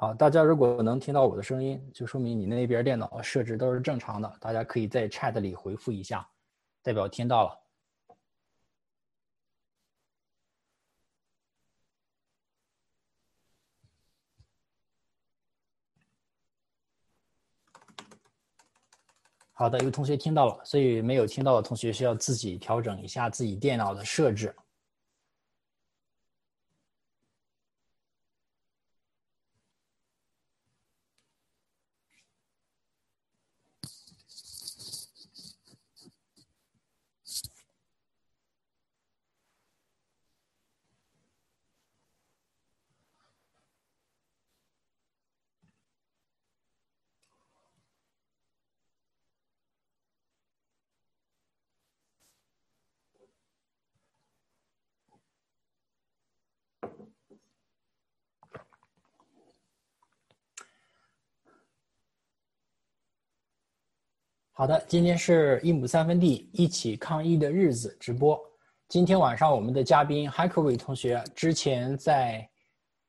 好，大家如果能听到我的声音，就说明你那边电脑设置都是正常的。大家可以在 chat 里回复一下，代表听到了。好的，有同学听到了，所以没有听到的同学需要自己调整一下自己电脑的设置。好的，今天是一亩三分地一起抗疫的日子直播。今天晚上我们的嘉宾 h a c k e r y 同学之前在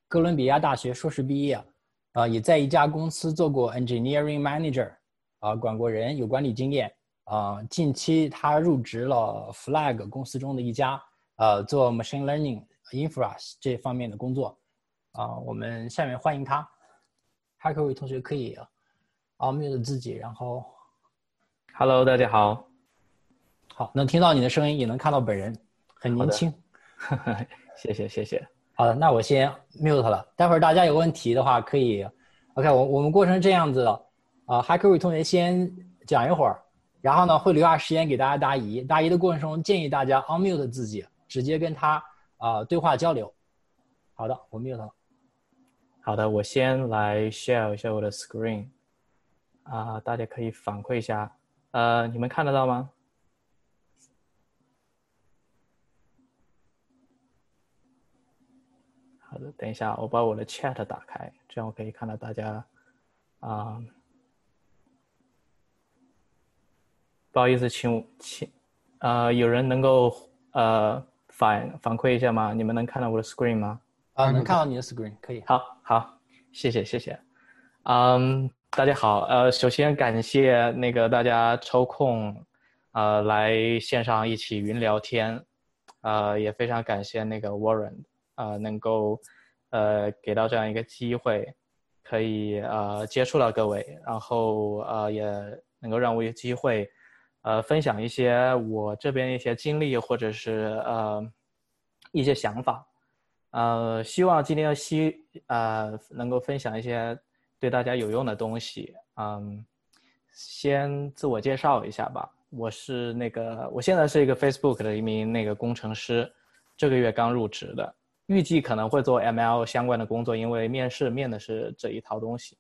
哥伦比亚大学硕士毕业，啊，也在一家公司做过 Engineering Manager，啊，管过人，有管理经验。啊，近期他入职了 Flag 公司中的一家，呃，做 Machine Learning Infra 这方面的工作。啊，我们下面欢迎他 h a c k e r y 同学可以 unmute 自己，然后。Hello，大家好。好，能听到你的声音，也能看到本人，很年轻。谢谢谢谢。好的，那我先 mute 了。待会儿大家有问题的话，可以。OK，我我们过程这样子了。啊 e r y 同学先讲一会儿，然后呢会留下时间给大家答疑。答疑的过程中，建议大家 unmute 自己，直接跟他啊对话交流。好的，我 mute 了。好的，我先来 share 一下我的 screen。啊，大家可以反馈一下。呃，你们看得到吗？好的，等一下，我把我的 chat 打开，这样我可以看到大家。啊，不好意思，请请，呃，有人能够呃反反馈一下吗？你们能看到我的 screen 吗？啊，能看到你的 screen，可以。好，好，谢谢，谢谢。嗯。大家好，呃，首先感谢那个大家抽空，呃，来线上一起云聊天，呃，也非常感谢那个 Warren，呃，能够，呃，给到这样一个机会，可以呃接触到各位，然后呃也能够让我有机会，呃，分享一些我这边一些经历或者是呃一些想法，呃，希望今天希呃能够分享一些。对大家有用的东西，嗯，先自我介绍一下吧。我是那个，我现在是一个 Facebook 的一名那个工程师，这个月刚入职的，预计可能会做 ML 相关的工作，因为面试面的是这一套东西。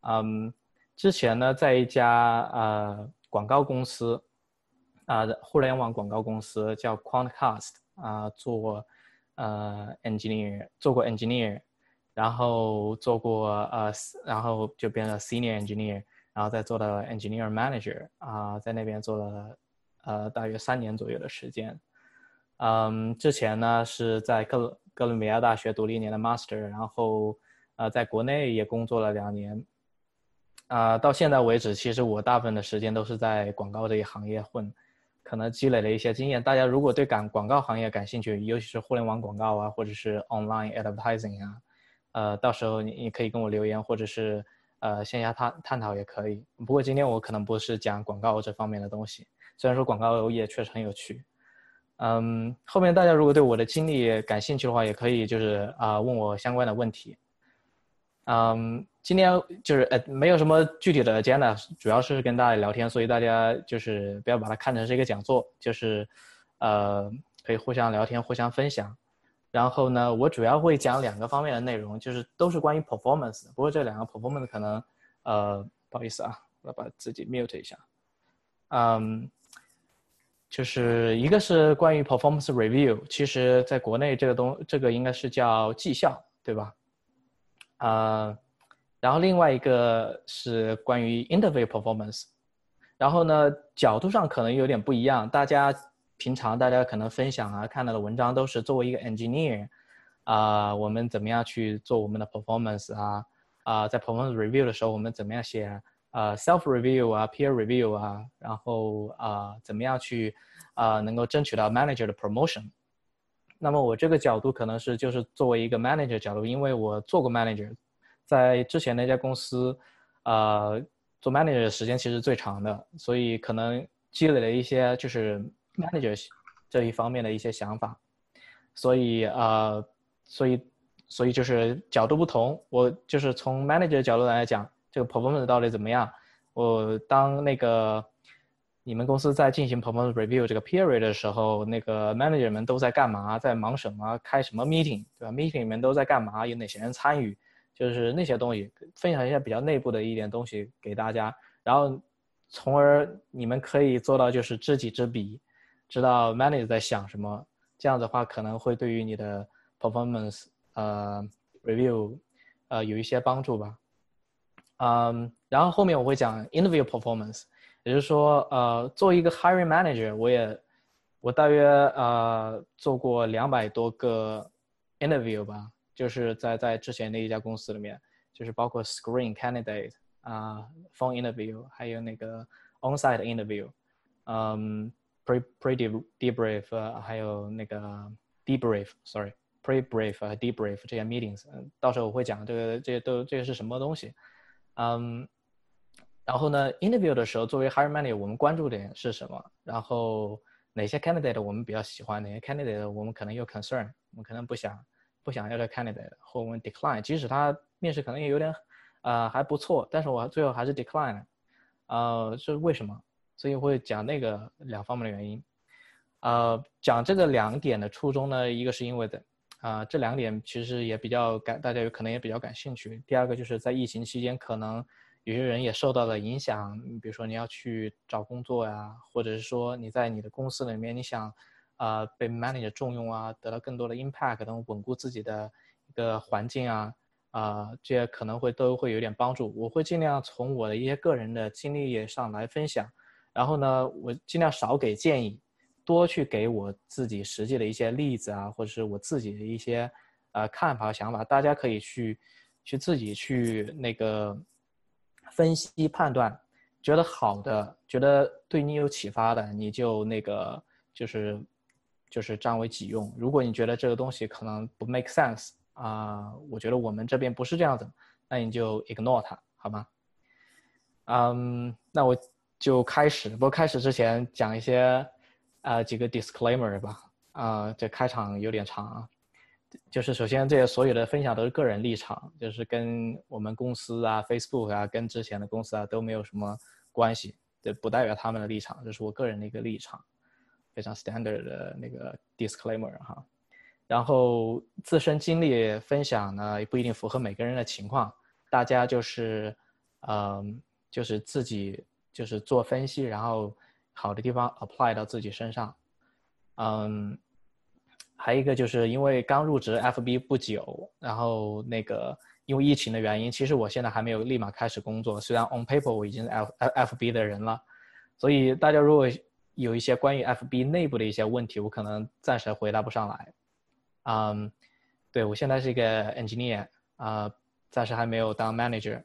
嗯，之前呢，在一家呃广告公司，啊，互联网广告公司叫 Quantcast 啊，做呃 engineer，做过 engineer。然后做过呃，然后就变成 senior engineer，然后再做到 engineer manager 啊，在那边做了呃大约三年左右的时间。嗯，之前呢是在哥哥伦比亚大学读了一年的 master，然后呃在国内也工作了两年。啊，到现在为止，其实我大部分的时间都是在广告这一行业混，可能积累了一些经验。大家如果对感广告行业感兴趣，尤其是互联网广告啊，或者是 online advertising 啊。呃，到时候你你可以跟我留言，或者是呃线下探探讨也可以。不过今天我可能不是讲广告这方面的东西，虽然说广告业确实很有趣。嗯，后面大家如果对我的经历感兴趣的话，也可以就是啊问我相关的问题。嗯，今天就是呃没有什么具体的 agenda，主要是跟大家聊天，所以大家就是不要把它看成是一个讲座，就是呃可以互相聊天，互相分享。然后呢，我主要会讲两个方面的内容，就是都是关于 performance 的。不过这两个 performance 可能，呃，不好意思啊，我把自己 mute 一下。嗯，就是一个是关于 performance review，其实在国内这个东这个应该是叫绩效，对吧？啊，然后另外一个是关于 interview performance，然后呢角度上可能有点不一样，大家。平常大家可能分享啊看到的文章都是作为一个 engineer，啊，我们怎么样去做我们的 performance 啊，啊，在 performance review 的时候，我们怎么样写呃 self review 啊，peer review 啊，然后啊，怎么样去啊能够争取到 manager 的 promotion。那么我这个角度可能是就是作为一个 manager 角度，因为我做过 manager，在之前那家公司，呃，做 manager 的时间其实最长的，所以可能积累了一些就是 manager 这一方面的一些想法，所以呃，所以所以就是角度不同，我就是从 manager 角度来讲，这个 performance 到底怎么样，我当那个。你们公司在进行 performance review 这个 period 的时候，那个 manager 们都在干嘛？在忙什么？开什么 meeting，对吧？meeting 里面都在干嘛？有哪些人参与？就是那些东西，分享一下比较内部的一点东西给大家，然后，从而你们可以做到就是知己知彼，知道 manager 在想什么。这样的话可能会对于你的 performance 呃 review 呃有一些帮助吧。嗯，然后后面我会讲 interview performance。也就是说，呃，作为一个 hiring manager，我也，我大约呃做过两百多个 interview 吧，就是在在之前那一家公司里面，就是包括 screen candidate 啊，phone interview，还有那个 onsite interview，嗯，pre pre debrief，还有那个 debrief，sorry，pre brief 和 debrief 这些 meetings，嗯，到时候我会讲这个这些都这些是什么东西，嗯。然后呢，interview 的时候，作为 hiring manager，我们关注点是什么？然后哪些 candidate 我们比较喜欢？哪些 candidate 我们可能有 concern？我们可能不想不想要这 candidate，或我们 decline。即使他面试可能也有点，呃，还不错，但是我最后还是 decline。呃，是为什么？所以会讲那个两方面的原因。呃，讲这个两点的初衷呢，一个是因为的，啊，这两点其实也比较感，大家有可能也比较感兴趣。第二个就是在疫情期间可能。有些人也受到了影响，比如说你要去找工作呀，或者是说你在你的公司里面，你想，啊被 manager 重用啊，得到更多的 impact，等稳固自己的一个环境啊，啊这些可能会都会有点帮助。我会尽量从我的一些个人的经历上来分享，然后呢，我尽量少给建议，多去给我自己实际的一些例子啊，或者是我自己的一些呃看法和想法，大家可以去去自己去那个。分析判断，觉得好的，觉得对你有启发的，你就那个就是就是占为己用。如果你觉得这个东西可能不 make sense 啊，我觉得我们这边不是这样子，那你就 ignore 它，好吗？嗯，那我就开始。不开始之前讲一些啊几个 disclaimer 吧。啊，这开场有点长啊。就是首先，这些所有的分享都是个人立场，就是跟我们公司啊、Facebook 啊、跟之前的公司啊都没有什么关系，这不代表他们的立场，这是我个人的一个立场，非常 standard 的那个 disclaimer 哈。然后自身经历分享呢，也不一定符合每个人的情况，大家就是，嗯，就是自己就是做分析，然后好的地方 apply 到自己身上，嗯。还有一个就是因为刚入职 FB 不久，然后那个因为疫情的原因，其实我现在还没有立马开始工作。虽然 on paper 我已经 F FB 的人了，所以大家如果有一些关于 FB 内部的一些问题，我可能暂时回答不上来。嗯，对我现在是一个 engineer 啊，暂时还没有当 manager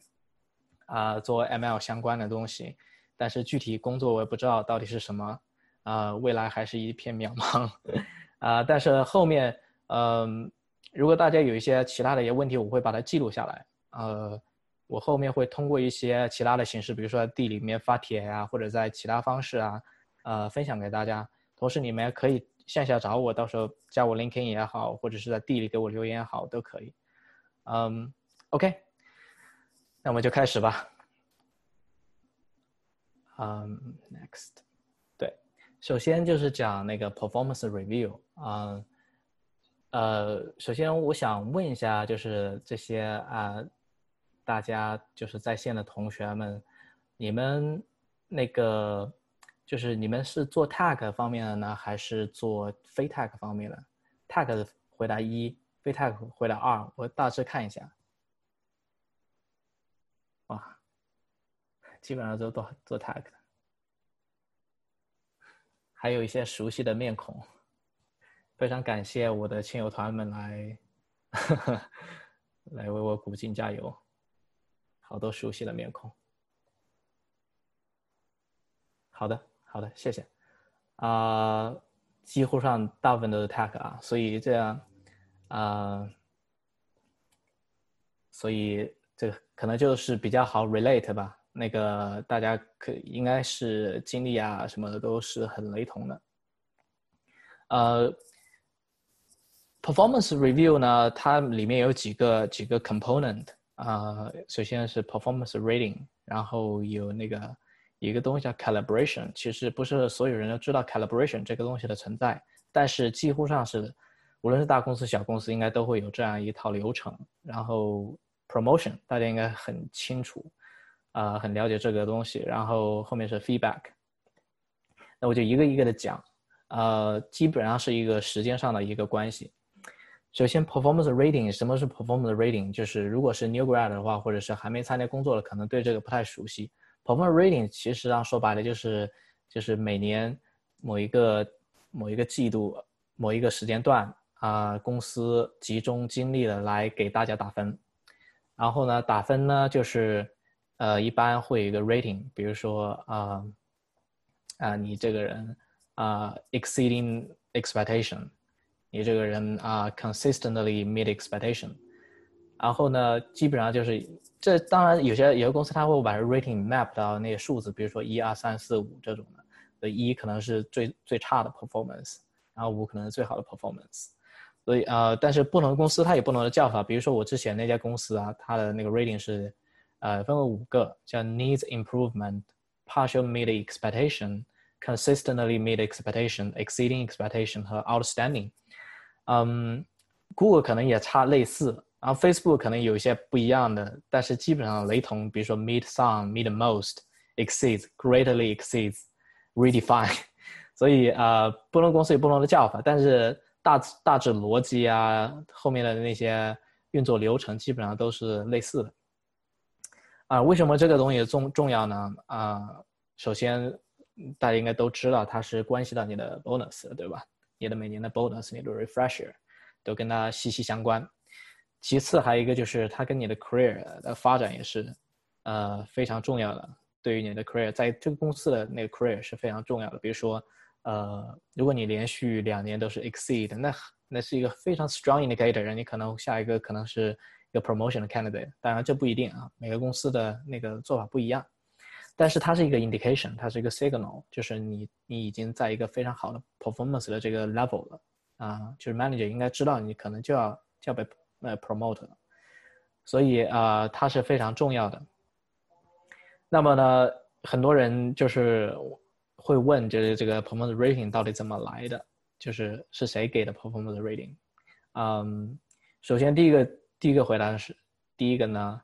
啊，做 ML 相关的东西，但是具体工作我也不知道到底是什么啊，未来还是一片渺茫。啊，但是后面，嗯，如果大家有一些其他的一些问题，我会把它记录下来。呃，我后面会通过一些其他的形式，比如说地里面发帖呀，或者在其他方式啊，呃，分享给大家。同时，你们也可以线下找我，到时候加我 LinkedIn 也好，或者是在地里给我留言也好，都可以。嗯，OK，那我们就开始吧。嗯，Next，对，首先就是讲那个 Performance Review。啊，呃，首先我想问一下，就是这些啊，大家就是在线的同学们，你们那个就是你们是做 tag 方面的呢，还是做非 tag 方面的？tag 回答一，非 tag 回答二，我大致看一下。哇，基本上都做做 tag 的，还有一些熟悉的面孔。非常感谢我的亲友团们来，来为我鼓劲加油。好多熟悉的面孔。好的，好的，谢谢。啊，几乎上大部分都是 tag 啊，所以这样，啊，所以这个可能就是比较好 relate 吧。那个大家可应该是经历啊什么的都是很雷同的。呃，performance review 呢，它里面有几个几个 component 啊，首先是 performance rating，然后有那个一个东西叫 calibration，其实不是所有人都知道 calibration 这个东西的存在，但是几乎上是，无论是大公司小公司，应该都会有这样一套流程。然后 promotion 大家应该很清楚，啊，很了解这个东西。然后后面是 feedback，那我就一个一个的讲。呃，基本上是一个时间上的一个关系。首先，performance rating，什么是 performance rating？就是如果是 new grad 的话，或者是还没参加工作的，可能对这个不太熟悉。performance rating 其实上说白了就是，就是每年某一个某一个季度某一个时间段啊，公司集中精力的来给大家打分。然后呢，打分呢就是呃，一般会有一个 rating，比如说啊啊，你这个人。啊，exceeding expectation，你这个人啊，consistently meet expectation，然后呢，基本上就是这当然有些有些公司他会把 rating map 到那些数字，比如说一二三四五这种的，所以一可能是最最差的 performance，然后五可能是最好的 performance，所以呃，但是不同的公司它有不同的叫法，比如说我之前那家公司啊，它的那个 rating 是呃分为五个，叫 needs improvement，partial meet expectation。consistently meet expectation, exceeding expectation 和 outstanding。嗯，Google 可能也差类似，然后 Facebook 可能有一些不一样的，但是基本上雷同。比如说 meet some, meet most, exceeds, greatly exceeds, redefine。所以呃，不同公司有不同的叫法，但是大大致逻辑啊，后面的那些运作流程基本上都是类似的。啊，为什么这个东西重重要呢？啊，首先。大家应该都知道，它是关系到你的 bonus，对吧？你的每年的 bonus，你的 refresher，都跟它息息相关。其次还有一个就是它跟你的 career 的发展也是，呃，非常重要的。对于你的 career，在这个公司的那个 career 是非常重要的。比如说，呃，如果你连续两年都是 exceed，那那是一个非常 strong indicator，你可能下一个可能是一个 promotion 的 candidate。当然这不一定啊，每个公司的那个做法不一样。但是它是一个 indication，它是一个 signal，就是你你已经在一个非常好的 performance 的这个 level 了啊，就是 manager 应该知道你可能就要就要被呃 promote 了，所以啊它是非常重要的。那么呢，很多人就是会问，就是这个 performance rating 到底怎么来的？就是是谁给的 performance rating？嗯，首先第一个第一个回答是第一个呢。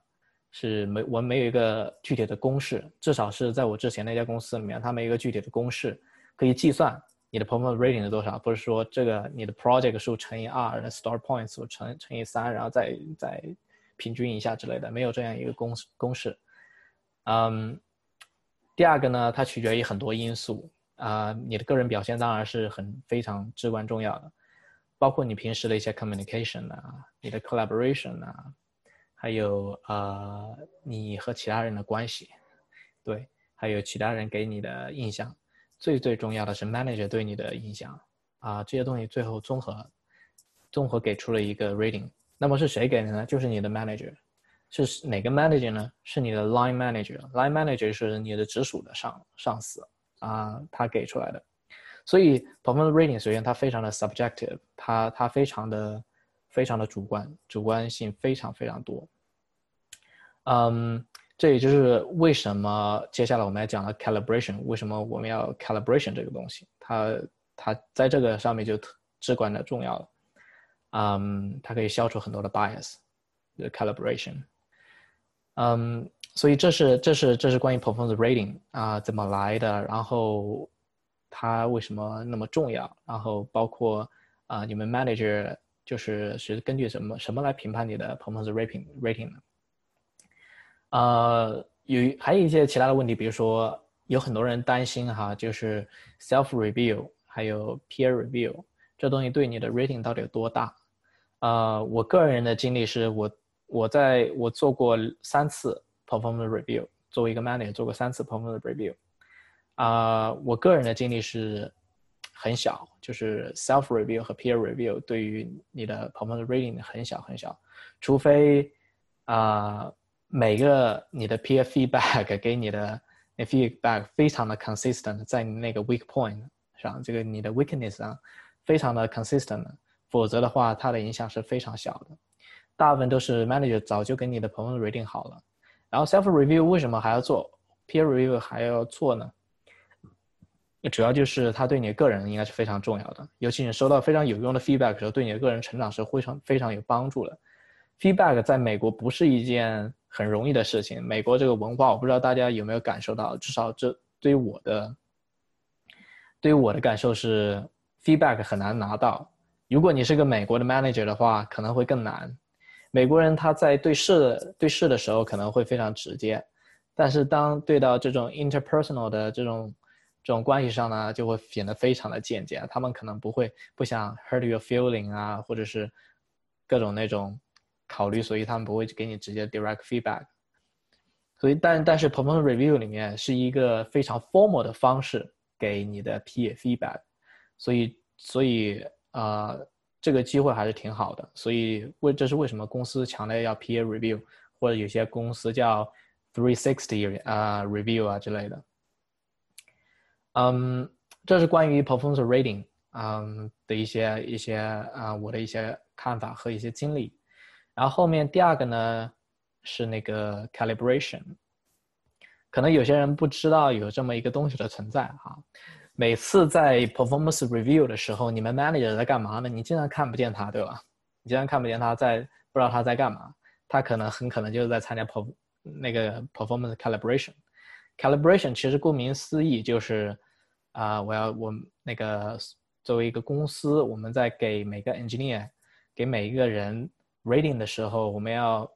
是没，我们没有一个具体的公式，至少是在我之前那家公司里面，它没有一个具体的公式可以计算你的 performance rating 是多少，不是说这个你的 project 数乘以二，star points 乘乘以三，然后再再平均一下之类的，没有这样一个公公式。嗯，第二个呢，它取决于很多因素啊，你的个人表现当然是很非常至关重要的，包括你平时的一些 communication 啊，你的 collaboration 啊。还有呃，你和其他人的关系，对，还有其他人给你的印象，最最重要的是 manager 对你的印象啊，这些东西最后综合，综合给出了一个 rating。那么是谁给的呢？就是你的 manager，是哪个 manager 呢？是你的 line manager，line manager 是你的直属的上上司啊，他给出来的。所以 performance rating 首先它非常的 subjective，它它非常的非常的主观，主观性非常非常多。嗯，这也就是为什么接下来我们要讲的 calibration，为什么我们要 calibration 这个东西，它它在这个上面就至关的重要了。嗯，它可以消除很多的 bias，的 calibration。嗯，所以这是这是这是关于 performance rating 啊怎么来的，然后它为什么那么重要，然后包括啊你们 manager 就是是根据什么什么来评判你的 performance rating rating 呢？呃，有还有一些其他的问题，比如说有很多人担心哈，就是 self review 还有 peer review 这东西对你的 rating 到底有多大？呃，我个人的经历是我我在我做过三次 performance review，作为一个 manager 做过三次 performance review。啊，我个人的经历是很小，就是 self review 和 peer review 对于你的 performance rating 很小很小，除非啊每个你的 peer feedback 给你的那 feedback 非常的 consistent，在你那个 weak point 上，这个你的 weakness 上非常的 consistent，否则的话它的影响是非常小的。大部分都是 manager 早就给你的 performance rating 好了，然后 self review 为什么还要做，peer review 还要做呢？主要就是他对你个人应该是非常重要的，尤其你收到非常有用的 feedback 的时候，对你的个人成长是非常非常有帮助的。feedback 在美国不是一件很容易的事情，美国这个文化我不知道大家有没有感受到，至少这对于我的，对于我的感受是 feedback 很难拿到。如果你是个美国的 manager 的话，可能会更难。美国人他在对事对事的时候可能会非常直接，但是当对到这种 interpersonal 的这种这种关系上呢，就会显得非常的间接。他们可能不会不想 hurt your feeling 啊，或者是各种那种考虑，所以他们不会给你直接 direct feedback。所以，但但是 peer review 里面是一个非常 formal 的方式给你的 PE feedback。所以，所以啊，这个机会还是挺好的。所以，为这是为什么公司强烈要 peer review，或者有些公司叫 three sixty 啊 review 啊之类的。嗯，这是关于 performance rating 嗯的一些一些啊我的一些看法和一些经历。然后后面第二个呢是那个 calibration，可能有些人不知道有这么一个东西的存在哈。每次在 performance review 的时候，你们 manager 在干嘛呢？你经常看不见他，对吧？你经常看不见他在不知道他在干嘛，他可能很可能就是在参加 per 那个 performance calibration。Calibration 其实顾名思义就是啊，我要我那个作为一个公司，我们在给每个 engineer 给每一个人 rating 的时候，我们要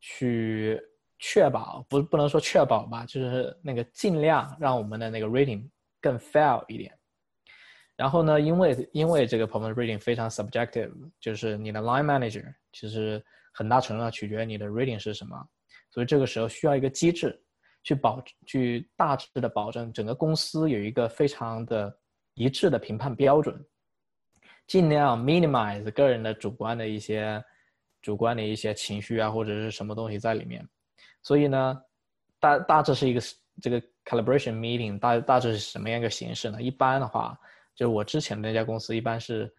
去确保不不能说确保吧，就是那个尽量让我们的那个 rating 更 fair 一点。然后呢，因为因为这个 performance rating 非常 subjective，就是你的 line manager 其实很大程度上取决于你的 rating 是什么，所以这个时候需要一个机制。去保去大致的保证整个公司有一个非常的一致的评判标准，尽量 minimize 个人的主观的一些主观的一些情绪啊或者是什么东西在里面。所以呢，大大致是一个这个 calibration meeting 大大致是什么样一个形式呢？一般的话，就是我之前的那家公司一般是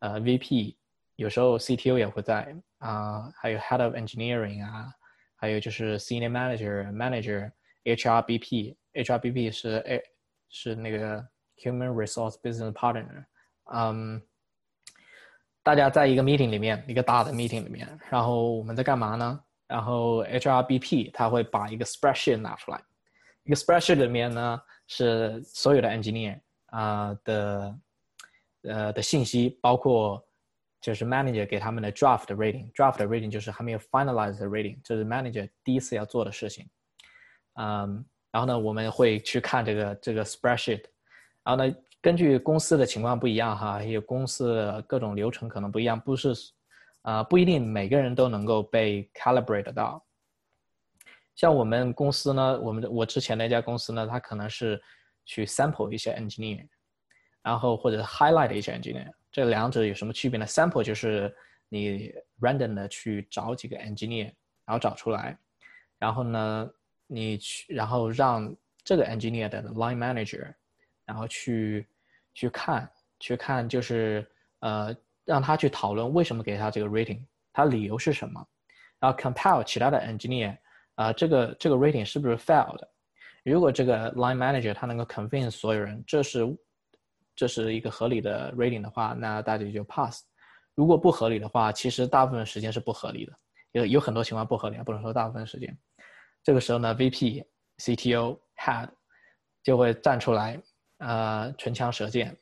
呃 VP，有时候 CTO 也会在啊，还有 Head of Engineering 啊，还有就是 Senior Manager Manager。HRBP，HRBP 是 A 是那个 Human Resource Business Partner，嗯，大家在一个 meeting 里面，一个大的 meeting 里面，然后我们在干嘛呢？然后 HRBP 他会把一个 spreadsheet 拿出来，一个 spreadsheet 里面呢是所有的 engineer 啊的呃的信息，包括就是 manager 给他们的 draft rating，draft rating 就是还没有 finalized rating，这是 manager 第一次要做的事情。嗯，然后呢，我们会去看这个这个 spreadsheet，然后呢，根据公司的情况不一样哈，有公司各种流程可能不一样，不是，啊，不一定每个人都能够被 calibrate 到。像我们公司呢，我们我之前那家公司呢，它可能是去 sample 一些 engineer，然后或者 highlight 一些 engineer，这两者有什么区别呢？sample 就是你 random 的去找几个 engineer，然后找出来，然后呢。你去，然后让这个 engineer 的 line manager，然后去去看，去看就是呃，让他去讨论为什么给他这个 rating，他理由是什么，然后 compel 其他的 engineer，啊，这个这个 rating 是不是 fail 的？如果这个 line manager 他能够 convince 所有人这是这是一个合理的 rating 的话，那大家就 pass。如果不合理的话，其实大部分时间是不合理的，有有很多情况不合理，不能说大部分时间。这个时候呢，VP、CTO、Head 就会站出来，呃，唇枪舌剑，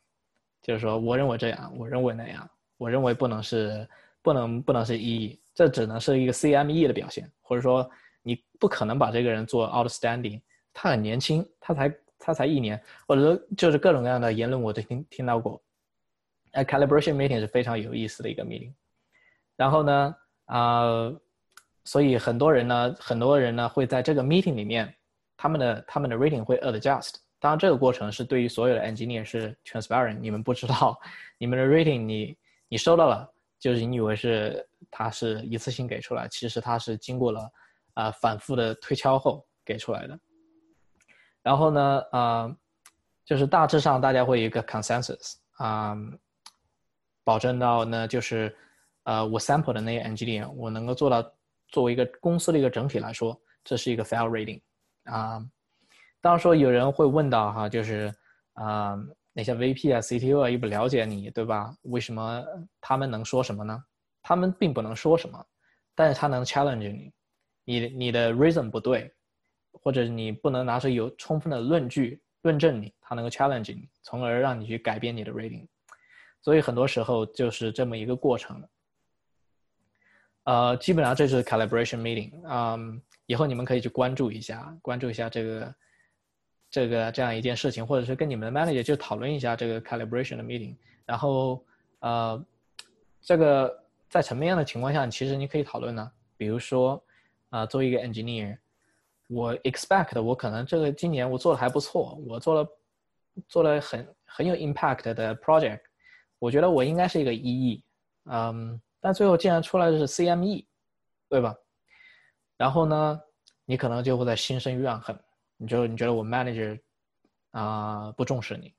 就是说，我认为这样，我认为那样，我认为不能是，不能不能是 E，这只能是一个 CME 的表现，或者说，你不可能把这个人做 outstanding，他很年轻，他才他才一年，或者说就是各种各样的言论我都听听到过。哎，calibration meeting 是非常有意思的一个 meeting，然后呢，啊。所以很多人呢，很多人呢会在这个 meeting 里面，他们的他们的 rating 会 adjust。当然，这个过程是对于所有的 engineer 是 transparent，你们不知道你们的 rating 你你收到了，就是你以为是它是一次性给出来，其实它是经过了啊反复的推敲后给出来的。然后呢，啊，就是大致上大家会有一个 consensus 啊，保证到呢就是呃我 sample 的那些 engineer 我能够做到作为一个公司的一个整体来说，这是一个 fair rating 啊。当然说有人会问到哈，就是啊那些 VP 啊 CTO 啊又不了解你，对吧？为什么他们能说什么呢？他们并不能说什么，但是他能 challenge 你，你你的 reason 不对，或者你不能拿出有充分的论据论证你，他能够 challenge 你，从而让你去改变你的 rating。所以很多时候就是这么一个过程。呃，基本上这是 calibration meeting，嗯，以后你们可以去关注一下，关注一下这个。这个这样一件事情，或者是跟你们的 manager 就讨论一下这个 calibration 的 meeting，然后呃，这个在什么样的情况下，其实你可以讨论呢？比如说啊，作为一个 engineer，我 expect 我可能这个今年我做的还不错，我做了做了很很有 impact 的 project，我觉得我应该是一个 EE，嗯，但最后竟然出来的是 CME，对吧？然后呢，你可能就会在心生怨恨。你就你觉得我 manager 啊不重视你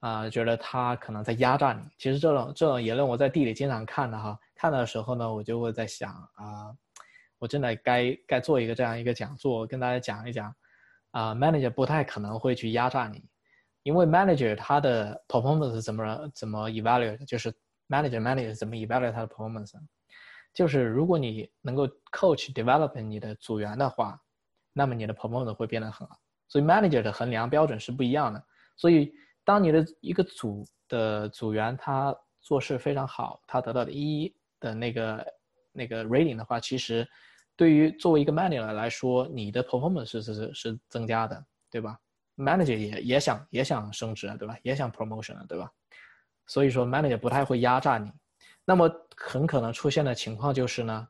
啊，觉得他可能在压榨你。其实这种这种言论我在地里经常看的哈，看的时候呢，我就会在想啊，我真的该该做一个这样一个讲座，跟大家讲一讲啊，manager 不太可能会去压榨你，因为 manager 他的 performance 怎么怎么 evaluate，就是 manager manager 怎么 evaluate 他的 performance，就是如果你能够 coach develop 你的组员的话。那么你的 performance 会变得很好，所以 manager 的衡量标准是不一样的。所以当你的一个组的组员他做事非常好，他得到的一的那个那个 rating 的话，其实对于作为一个 manager 来说，你的 performance 是是是增加的，对吧？manager 也也想也想升职，对吧？也想 promotion，对吧？所以说 manager 不太会压榨你。那么很可能出现的情况就是呢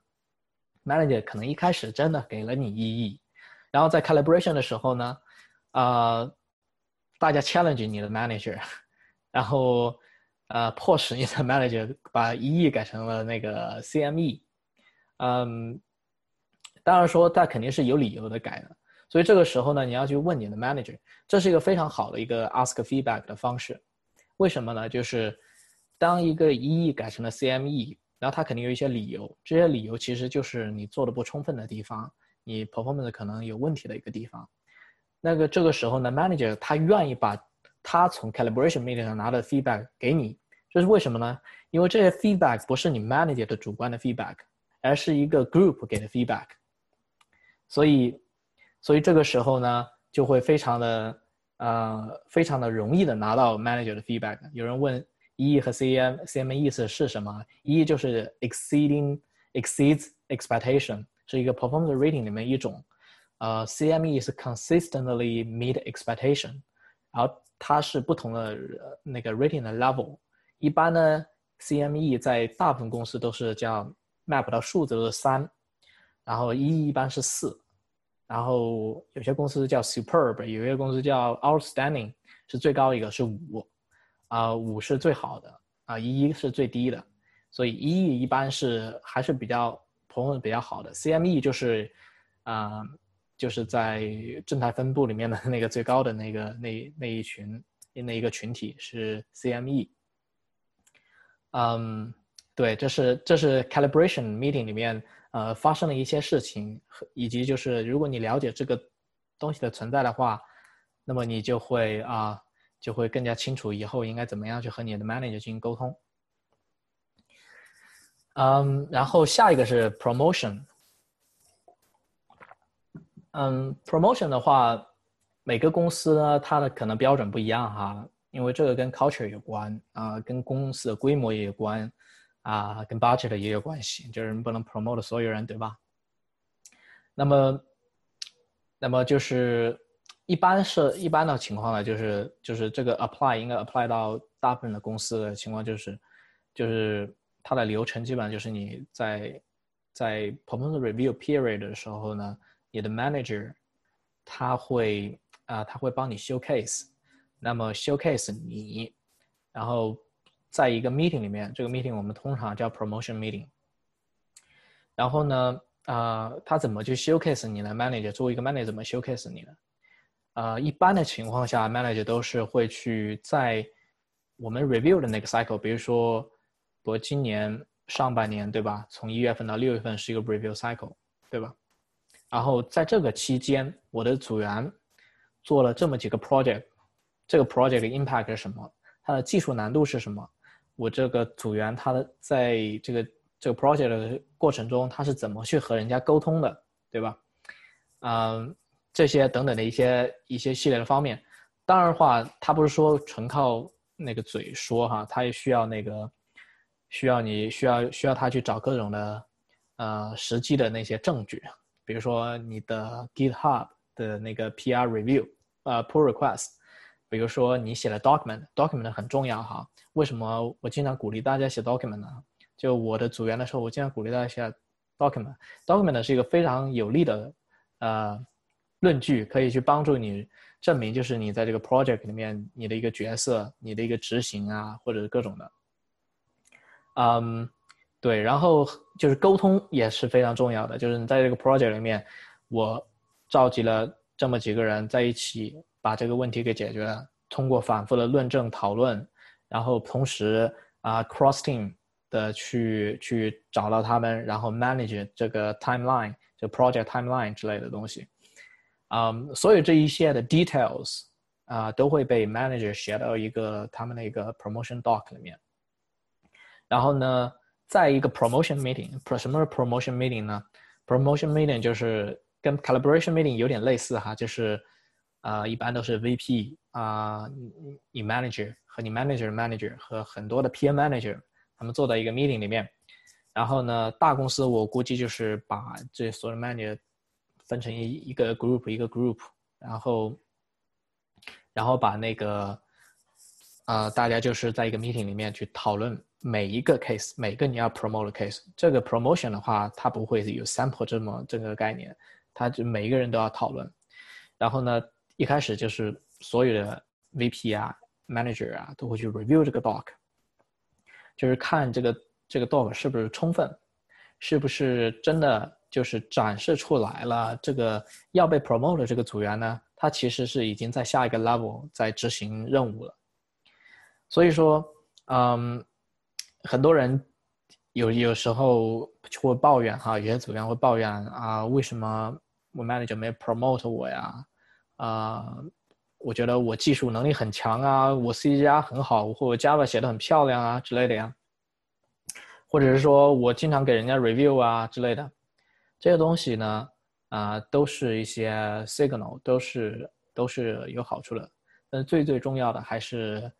，manager 可能一开始真的给了你一亿。然后在 calibration 的时候呢，啊，大家 challenge 你的 manager，然后呃，迫使你的 manager 把一亿改成了那个 CME，嗯，当然说他肯定是有理由的改的，所以这个时候呢，你要去问你的 manager，这是一个非常好的一个 ask feedback 的方式，为什么呢？就是当一个一亿改成了 CME，然后他肯定有一些理由，这些理由其实就是你做的不充分的地方。你 performance 可能有问题的一个地方，那个这个时候呢，manager 他愿意把他从 calibration meeting 上拿的 feedback 给你，这是为什么呢？因为这些 feedback 不是你 manager 的主观的 feedback，而是一个 group 给的 feedback，所以，所以这个时候呢，就会非常的呃，非常的容易的拿到 manager 的 feedback。有人问 E 和 CM CM 意思是什么？E 就是 exceeding exceeds expectation。是一个 performance rating 里面一种，呃，CME 是 consistently meet expectation，然后它是不同的那个 rating 的 level。一般呢，CME 在大部分公司都是叫 map 到数字都是三，然后一一般是四，然后有些公司叫 superb，有些公司叫 outstanding，是最高一个是五，啊，五是最好的，啊，一是最低的，所以一一般是还是比较。朋友比较好的 CME 就是，啊，就是在正态分布里面的那个最高的那个那那一群那一个群体是 CME。嗯，对，这是这是 calibration meeting 里面呃发生了一些事情，以及就是如果你了解这个东西的存在的话，那么你就会啊就会更加清楚以后应该怎么样去和你的 manager 进行沟通。嗯，然后下一个是 promotion。嗯，promotion 的话，每个公司呢，它的可能标准不一样哈，因为这个跟 culture 有关啊，跟公司的规模也有关啊，跟 budget 也有关系，就是不能 promote 所有人，对吧？那么，那么就是一般是一般的情况呢，就是就是这个 apply 应该 apply 到大部分的公司的情况，就是就是。它的流程基本上就是你在在 promotion review period 的时候呢，你的 manager 他会啊、他会帮你 showcase，那么 showcase 你，然后在一个 meeting 里面，这个 meeting 我们通常叫 promotion meeting。然后呢，啊、他怎么去 showcase 你呢？manager 作为一个 manager 怎么 showcase 你呢？呃，一般的情况下，manager 都是会去在我们 review 的那个 cycle，比如说我今年上半年，对吧？从一月份到六月份是一个 review cycle，对吧？然后在这个期间，我的组员做了这么几个 project，这个 project 的 impact 是什么？它的技术难度是什么？我这个组员他的在这个这个 project 的过程中，他是怎么去和人家沟通的，对吧？嗯，这些等等的一些一些系列的方面。当然的话，他不是说纯靠那个嘴说哈，他也需要那个需要你需要需要他去找各种的呃实际的那些证据，比如说你的 GitHub 的那个 PR review 呃 pull request，比如说你写了 document，document 很重要哈。为什么我经常鼓励大家写 document 呢？就我的组员的时候，我经常鼓励大家写 document。document 是一个非常有力的呃论据，可以去帮助你证明，就是你在这个 project 里面你的一个角色、你的一个执行啊，或者各种的。嗯，对，然后就是沟通也是非常重要的，就是你在这个 project 里面，我召集了这么几个人在一起，把这个问题给解决了，通过反复的论证讨论，然后同时啊、cross team 的去去找到他们，然后 manage 这个 timeline，就 project timeline 之类的东西，嗯，所有这一切的 details 啊、都会被 manager 写到一个他们的一个 promotion doc 里面。然后呢，在一个 promotion meeting，什么是 promotion meeting 呢？promotion meeting 就是跟 calibration meeting 有点类似哈，就是啊、一般都是 VP 啊、你 manager 和你 manager manager 和很多的 PM manager 他们坐在一个 meeting 里面，然后呢，大公司我估计就是把这所有的 manager 分成一一个 group 一个 group，然后然后把那个呃，大家就是在一个 meeting 里面去讨论每一个 case，每个你要 promote 的 case。这个 promotion 的话，它不会有 sample 这么这个概念，它就每一个人都要讨论。然后呢，一开始就是所有的 VP 啊、manager 啊都会去 review 这个 doc，就是看这个这个 doc 是不是充分，是不是真的就是展示出来了这个要被 promote 的这个组员呢，他其实是已经在下一个 level 在执行任务了。所以说，嗯，很多人有有时候会抱怨哈，有些组员会抱怨啊，为什么我 manager 没 promote 我呀？啊、我觉得我技术能力很强啊，我 C 加很好，或者 Java 写的很漂亮啊之类的呀，或者是说我经常给人家 review 啊之类的，这些东西呢，啊、都是一些 signal，都是都是有好处的，但是最最重要的还是。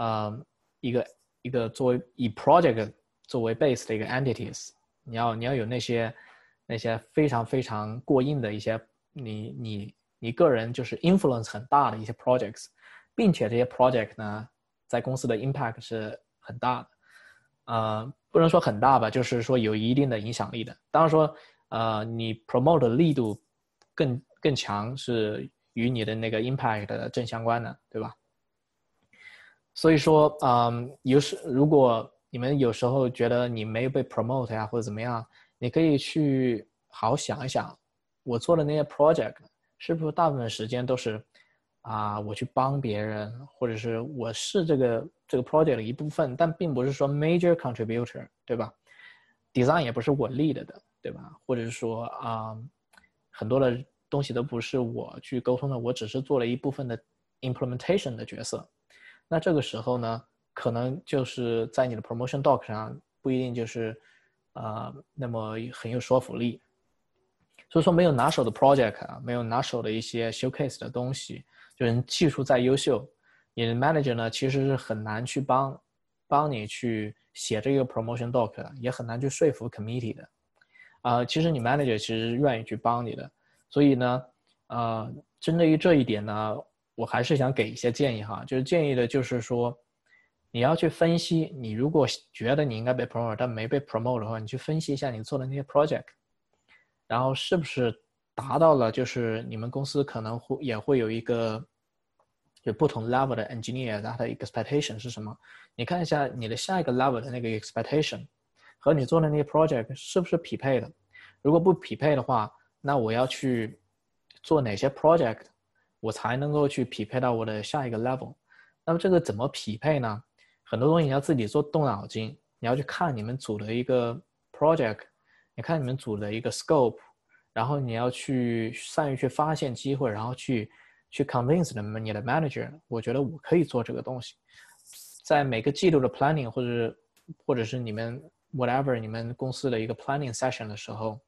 呃，一个一个作为以 project 作为 base 的一个 entities，你要你要有那些那些非常非常过硬的一些你你你个人就是 influence 很大的一些 projects，并且这些 project 呢在公司的 impact 是很大的，呃，不能说很大吧，就是说有一定的影响力的。当然说，呃，你 promote 的力度更更强是与你的那个 impact 的正相关的，对吧？所以说，嗯，有时如果你们有时候觉得你没有被 promote 呀，或者怎么样，你可以去好好想一想，我做的那些 project 是不是大部分时间都是啊，我去帮别人，或者是我是这个这个 project 的一部分，但并不是说 major contributor，对吧？design 也不是我 lead 的，对吧？或者是说啊，很多的东西都不是我去沟通的，我只是做了一部分的 implementation 的角色。那这个时候呢，可能就是在你的 promotion doc 上不一定就是，呃，那么很有说服力。所以说，没有拿手的 project 啊，没有拿手的一些 showcase 的东西，就是技术再优秀，你的 manager 呢其实是很难去帮帮你去写这个 promotion doc，也很难去说服 committee 的。啊、其实你 manager 其实愿意去帮你的，所以呢，呃，针对于这一点呢。我还是想给一些建议哈，就是建议的，就是说，你要去分析，你如果觉得你应该被 promote，但没被 promote 的话，你去分析一下你做的那些 project，然后是不是达到了，就是你们公司可能会也会有一个就不同 level 的 engineer，他的 expectation 是什么？你看一下你的下一个 level 的那个 expectation 和你做的那些 project 是不是匹配的？如果不匹配的话，那我要去做哪些 project，我才能够去匹配到我的下一个 level？那么这个怎么匹配呢？很多东西你要自己做动脑筋，你要去看你们组的一个 project，你看你们组的一个 scope，然后你要去善于去发现机会，然后去去 convince 你们你的 manager，我觉得我可以做这个东西。在每个季度的 planning 或者或者是你们 whatever 你们公司的一个 planning session 的时候，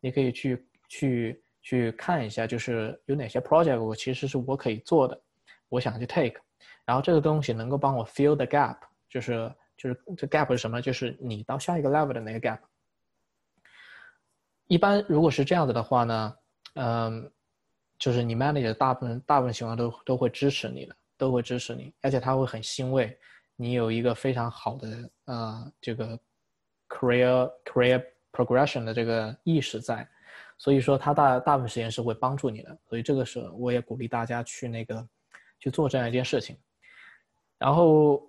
你可以去去去看一下，就是有哪些 project 我其实是我可以做的，我想去 take。然后这个东西能够帮我 fill the gap，就是就是这 gap 是什么？就是你到下一个 level 的那个 gap。一般如果是这样子的话呢，嗯，就是你 manager 大部分大部分情况都都会支持你的，都会支持你，而且他会很欣慰你有一个非常好的呃这个 career career progression 的这个意识在，所以说他大大部分时间是会帮助你的。所以这个时候我也鼓励大家去那个去做这样一件事情。然后，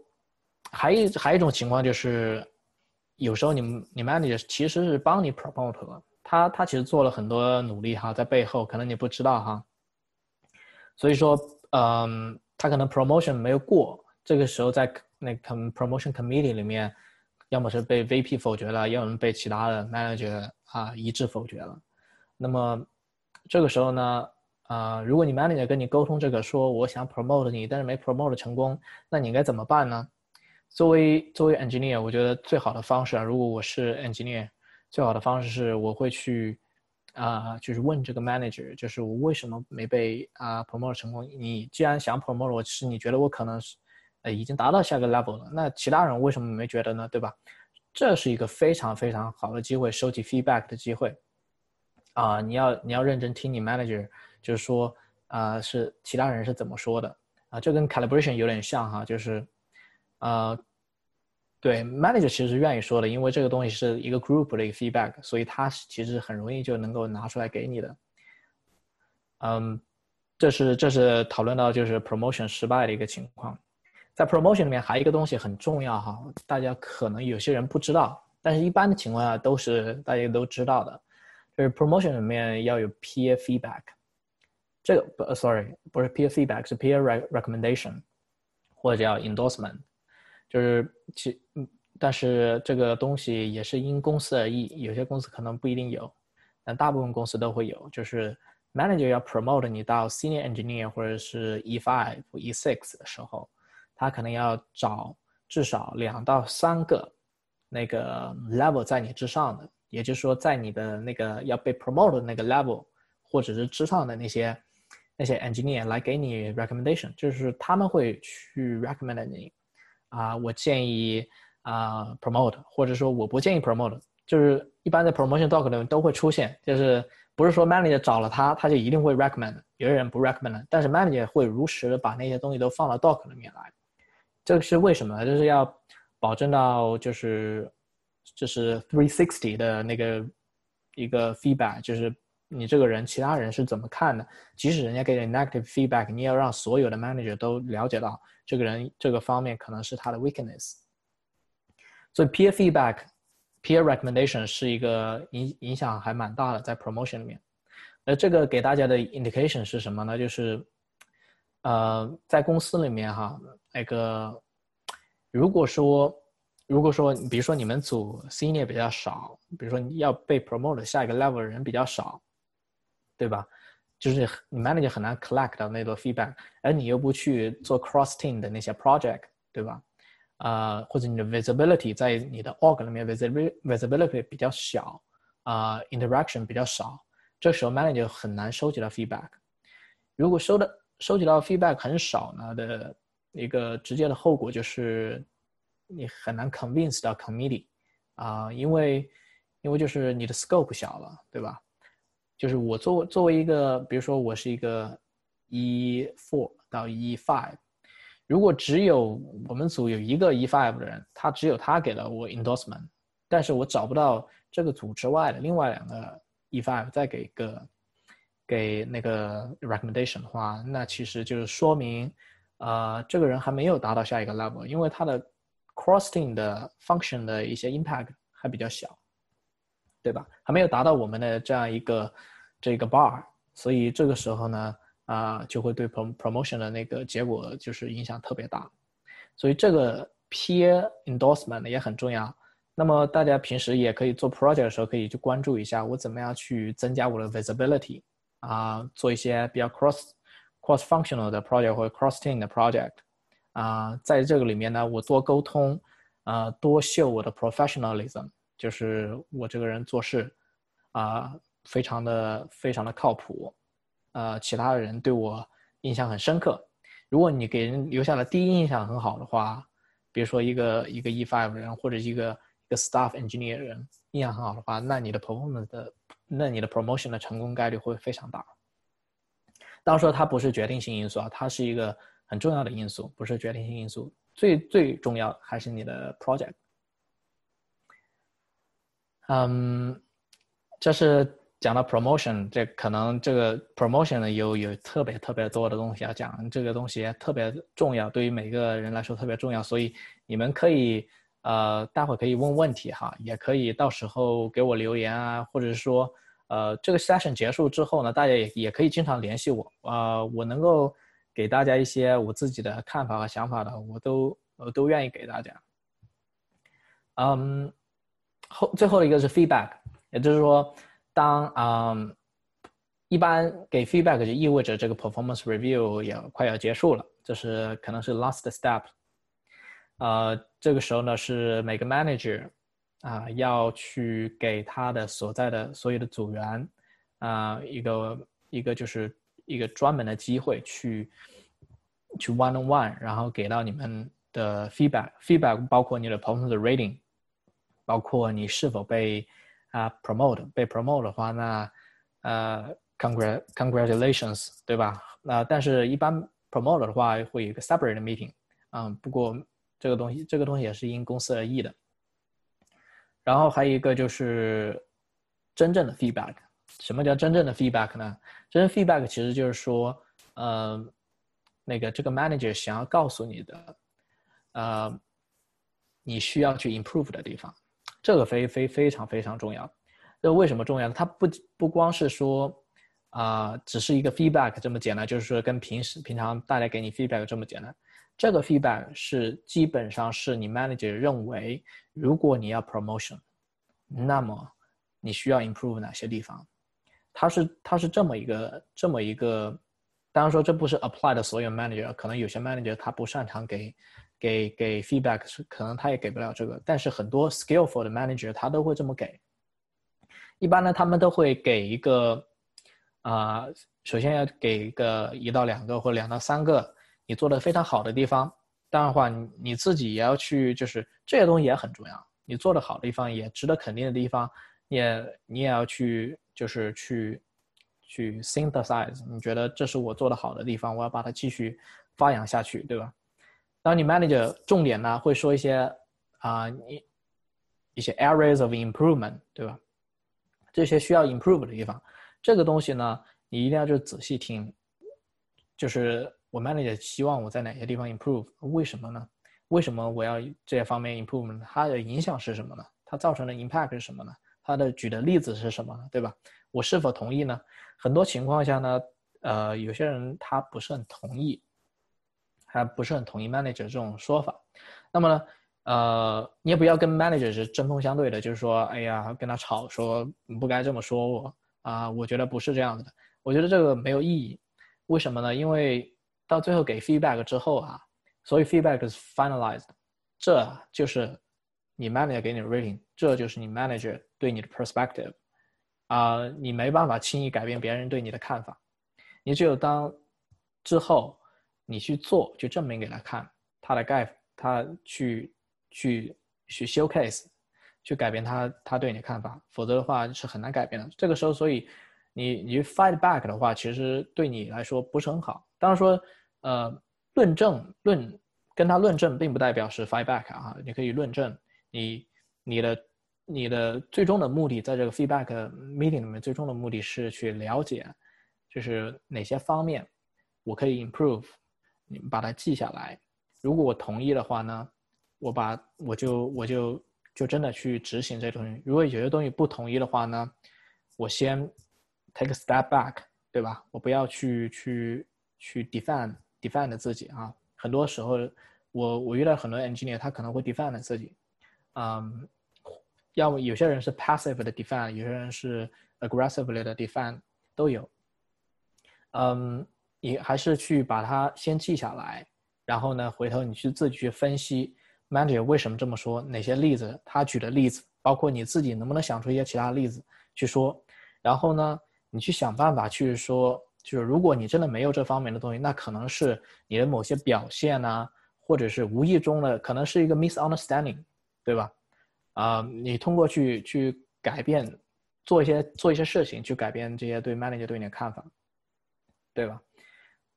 还一还有一种情况就是，有时候你们你 manager 其实是帮你 promote 了，他他其实做了很多努力哈，在背后可能你不知道哈。所以说，嗯，他可能 promotion 没有过，这个时候在那个 promotion committee 里面，要么是被 VP 否决了，要么被其他的 manager 啊一致否决了。那么这个时候呢？啊，如果你 manager 跟你沟通这个，说我想 promote 你，但是没 promote 成功，那你应该怎么办呢？作为作为 engineer，我觉得最好的方式啊，如果我是 engineer，最好的方式是我会去啊，就是问这个 manager，就是我为什么没被啊 promote 成功？你既然想 promote 我，是你觉得我可能是呃已经达到下个 level 了，那其他人为什么没觉得呢？对吧？这是一个非常非常好的机会，收集 feedback 的机会啊！你要你要认真听你 manager。就是说，啊，是其他人是怎么说的啊？这跟 calibration 有点像哈，就是，呃，对，manager 其实是愿意说的，因为这个东西是一个 group 的一个 feedback，所以他其实很容易就能够拿出来给你的。嗯，这是这是讨论到就是 promotion 失败的一个情况，在 promotion 里面还有一个东西很重要哈，大家可能有些人不知道，但是一般的情况下都是大家都知道的，就是 promotion 里面要有 peer feedback。这个不，sorry，不是 peer feedback，是 peer recommendation，或者叫 endorsement，就是其嗯，但是这个东西也是因公司而异，有些公司可能不一定有，但大部分公司都会有。就是 manager 要 promote 你到 senior engineer 或者是 E five、E six 的时候，他可能要找至少两到三个那个 level 在你之上的，也就是说，在你的那个要被 promote 的那个 level，或者是之上的那些。那些 engineer 来给你 recommendation，就是他们会去 recommend 你，啊，我建议啊 promote，或者说我不建议 promote，就是一般在 promotion doc 里面都会出现，就是不是说 manager 找了他，他就一定会 recommend，有的人不 recommend，但是 manager 会如实的把那些东西都放到 doc 里面来，这个是为什么？就是要保证到就是就是 three sixty 的那个一个 feedback，就是。你这个人，其他人是怎么看的？即使人家给你 negative feedback，你也要让所有的 manager 都了解到这个人这个方面可能是他的 weakness。所以 peer feedback、peer recommendation 是一个影影响还蛮大的，在 promotion 里面。那这个给大家的 indication 是什么呢？就是，呃，在公司里面哈，那个如果说如果说比如说你们组 senior 比较少，比如说你要被 promote 下一个 level 人比较少。对吧？就是你 manager 很难 collect 到那个 feedback，而你又不去做 cross team 的那些 project，对吧？啊，或者你的 visibility 在你的 org 里面 visibility 比较小，啊，interaction 比较少，这时候 manager 很难收集到 feedback。如果收的收集到 feedback 很少呢的一个直接的后果就是你很难 convince 到 committee，啊，因为因为就是你的 scope 小了，对吧？就是我作为作为一个，比如说我是一个 E four 到 E five，如果只有我们组有一个 E five 的人，他只有他给了我 endorsement，但是我找不到这个组之外的另外两个 E five 再给个给那个 recommendation 的话，那其实就是说明，呃，这个人还没有达到下一个 level，因为他的 cross team 的 function 的一些 impact 还比较小，对吧？还没有达到我们的这样一个这个 bar，所以这个时候呢。啊，就会对 prom promotion 的那个结果就是影响特别大，所以这个 peer endorsement 也很重要。那么大家平时也可以做 project 的时候，可以去关注一下我怎么样去增加我的 visibility 啊，做一些比较 cross cross functional 的 project 或者 cross team 的 project 啊，在这个里面呢，我多沟通啊，多秀我的 professionalism，就是我这个人做事啊，非常的非常的靠谱。呃，其他的人对我印象很深刻。如果你给人留下的第一印象很好的话，比如说一个一个 E5 人或者一个一个 staff engineer 人印象很好的话，那你的 performance 的，那你的 promotion 的成功概率会非常大。当然说它不是决定性因素啊，它是一个很重要的因素，不是决定性因素。最最重要还是你的 project。嗯，这是。讲到 promotion，这可能这个 promotion 有有特别特别多的东西要讲，这个东西特别重要，对于每个人来说特别重要，所以你们可以呃待会可以问问题哈，也可以到时候给我留言啊，或者是说呃这个 session 结束之后呢，大家也也可以经常联系我啊，我能够给大家一些我自己的看法和想法的，我都我都愿意给大家。嗯，后最后一个是 feedback，也就是说。当嗯，一般给 feedback 就意味着这个 performance review 也快要结束了，这是可能是 last step。呃，这个时候呢是每个 manager 啊要去给他的所在的所有的组员啊一个一个就是一个专门的机会去去 one on one，然后给到你们的 feedback。feedback 包括你的 performance rating，包括你是否被啊，promote 被 promote 的话，那呃，congrat congratulations，对吧？那但是一般 promote 的话会有一个 separate meeting，嗯，不过这个东西这个东西也是因公司而异的。然后还有一个就是真正的 feedback，什么叫真正的 feedback 呢？真正 feedback 其实就是说，呃，那个这个 manager 想要告诉你的，呃，你需要去 improve 的地方。这个非非非常非常重要，这为什么重要呢？它不不光是说，啊，只是一个 feedback 这么简单，就是说跟平时平常大家给你 feedback 这么简单。这个 feedback 是基本上是你 manager 认为，如果你要 promotion，那么你需要 improve 哪些地方？它是它是这么一个这么一个，当然说这不是 apply 的所有 manager，可能有些 manager 他不擅长给。给给 feedback 可能他也给不了这个，但是很多 skillful 的 manager 他都会这么给。一般呢，他们都会给一个啊，首先要给一个一到两个或两到三个你做的非常好的地方。当然话，你自己也要去，就是这些东西也很重要。你做的好的地方，也值得肯定的地方，也你也要去，就是去去 synthesize。你觉得这是我做的好的地方，我要把它继续发扬下去，对吧？当你 manager 重点呢，会说一些啊，你一些 areas of improvement，对吧？这些需要 improve 的地方，这个东西呢，你一定要就仔细听。就是我 manager 希望我在哪些地方 improve？为什么呢？为什么我要这些方面 improve？它的影响是什么呢？它造成的 impact 是什么呢？它的举的例子是什么呢？对吧？我是否同意呢？很多情况下呢，呃，有些人他不是很同意。还不是很同意 manager 这种说法，那么呢，呃，你也不要跟 manager 是针锋相对的，就是说，哎呀，跟他吵，说你不该这么说我啊，我觉得不是这样子的，我觉得这个没有意义，为什么呢？因为到最后给 feedback 之后啊，所以 feedback 是 finalized，这就是你 manager 给你的 rating，这就是你 manager 对你的 perspective，啊，你没办法轻易改变别人对你的看法，你只有当之后。你去做，就证明给他看，他的概，他去去去 showcase，去改变他他对你的看法，否则的话是很难改变的。这个时候，所以你你 fight back 的话，其实对你来说不是很好。当然说，呃，论证论跟他论证，并不代表是 fight back 啊，你可以论证你你的你的最终的目的，在这个 feedback meeting 里面，最终的目的是去了解，就是哪些方面我可以 improve，你们把它记下来。如果我同意的话呢，我把我就我就就真的去执行这东西。如果有些东西不同意的话呢，我先 take a step back，对吧？我不要去去去 defend defend 自己啊。很多时候，我我遇到很多 engineer，他可能会 defend 自己，嗯，要么有些人是 passive 的 defend，有些人是 aggressively 的 defend，都有。嗯，你还是去把它先记下来。然后呢，回头你去自己去分析，manager 为什么这么说？哪些例子？他举的例子，包括你自己能不能想出一些其他例子去说？然后呢，你去想办法去说，就是如果你真的没有这方面的东西，那可能是你的某些表现呢，或者是无意中的，可能是一个 misunderstanding，对吧？啊，你通过去去改变，做一些做一些事情，去改变这些对 manager 对你的看法，对吧？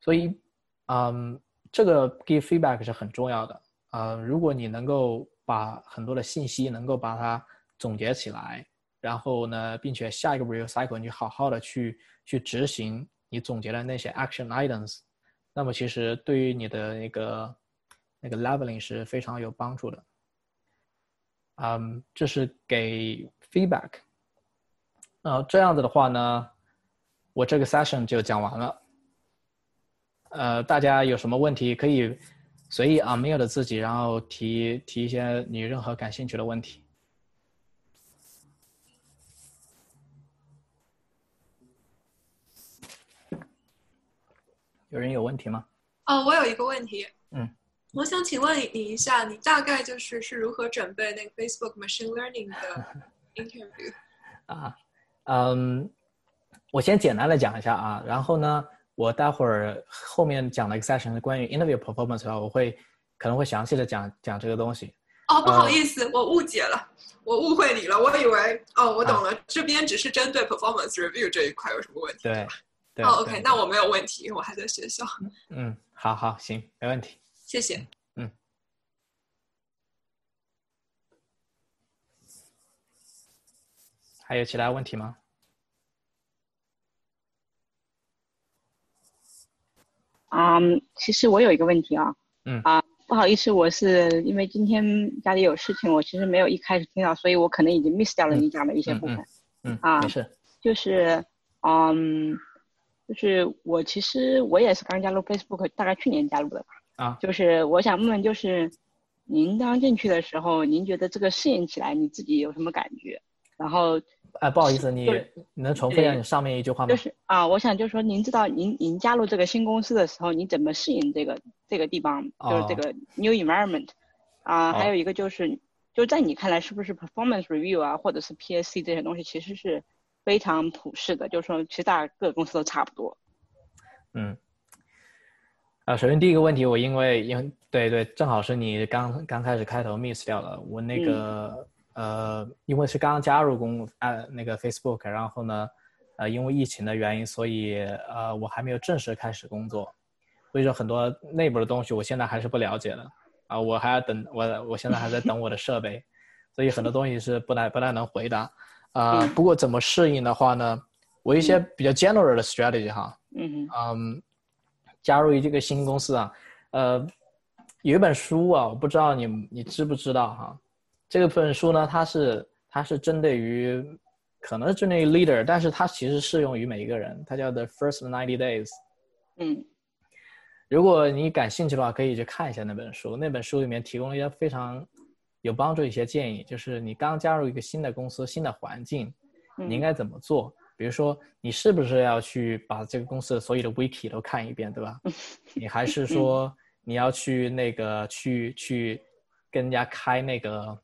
所以，嗯。这个 give feedback 是很重要的啊！如果你能够把很多的信息能够把它总结起来，然后呢，并且下一个 review cycle 你好好的去去执行你总结的那些 action items，那么其实对于你的那个那个 leveling 是非常有帮助的。嗯，这是给 feedback。呃，这样子的话呢，我这个 session 就讲完了。呃，大家有什么问题可以随意啊？没有的自己，然后提提一些你任何感兴趣的问题。有人有问题吗？哦，我有一个问题。嗯。我想请问你一下，你大概就是是如何准备那个 Facebook Machine Learning 的 interview？啊，嗯，我先简单的讲一下啊，然后呢。我待会儿后面讲的 session 是关于 interview performance 的话，我会可能会详细的讲讲这个东西。哦，不好意思，我误解了，我误会你了，我以为哦，我懂了，这边只是针对 performance review 这一块有什么问题？对，对。哦，OK，那我没有问题，我还在学校。嗯，好好行，没问题。谢谢。嗯。还有其他问题吗？啊，其实我有一个问题啊，嗯。啊，不好意思，我是因为今天家里有事情，我其实没有一开始听到，所以我可能已经 miss 掉了你讲的一些部分，嗯啊，没事，就是，嗯，就是我其实我也是刚加入 Facebook，大概去年加入的吧，啊，就是我想问问，就是您刚进去的时候，您觉得这个适应起来你自己有什么感觉？然后。哎，不好意思，你你能重复一下你上面一句话吗？就是啊，我想就是说，您知道您您加入这个新公司的时候，你怎么适应这个这个地方，就是这个 new environment，啊，还有一个就是，就在你看来，是不是 performance review 啊，或者是 PSC 这些东西，其实是非常普世的，就是说，其实大各个公司都差不多。嗯，啊，首先第一个问题，我因为因为对对，正好是你刚刚开始开头 miss 掉了，我那个。呃，因为是刚刚加入公呃那个 Facebook，然后呢，呃，因为疫情的原因，所以呃我还没有正式开始工作，所以说很多内部的东西我现在还是不了解的啊，我还要等我我现在还在等我的设备，所以很多东西是不太不太能回答啊。不过怎么适应的话呢，我一些比较 general 的 strategy 哈，嗯嗯，加入这个新公司啊，呃，有一本书啊，我不知道你你知不知道哈。这本书呢，它是它是针对于，可能是针对于 leader，但是它其实适用于每一个人。它叫 The First Ninety Days。嗯，如果你感兴趣的话，可以去看一下那本书。那本书里面提供了一些非常有帮助一些建议，就是你刚加入一个新的公司、新的环境，你应该怎么做？比如说，你是不是要去把这个公司的所有的 wiki 都看一遍，对吧？你还是说你要去那个去去跟人家开那个？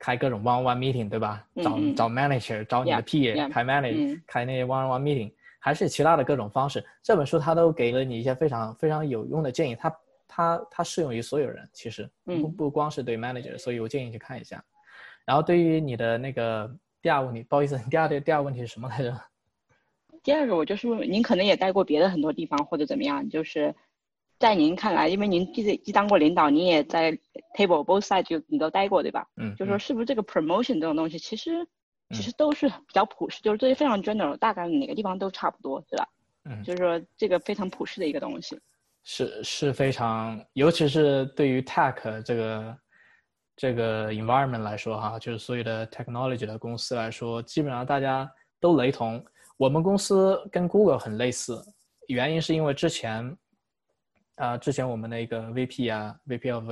开各种 one-on-one meeting，对吧？找找 manager，找你的 P，开 manager，开那些 one-on-one meeting，还是其他的各种方式。这本书它都给了你一些非常非常有用的建议，它它它适用于所有人，其实不不光是对 manager，所以我建议去看一下。然后对于你的那个第二个问题，不好意思，第二的第二个问题是什么来着？第二个我就是问您可能也待过别的很多地方或者怎么样，就是在您看来，因为您既既当过领导，你也在 table both sides 就你都待过，对吧？嗯，就说是不是这个 promotion 这种东西，其实其实都是比较普世，就是这些非常 general，大概哪个地方都差不多，对吧？嗯，就是说这个非常普世的一个东西。是是非常，尤其是对于 tech 这个这个 environment 来说，哈，就是所有的 technology 的公司来说，基本上大家都雷同。我们公司跟 Google 很类似，原因是因为之前，啊，之前我们的一个 VP 啊，VP of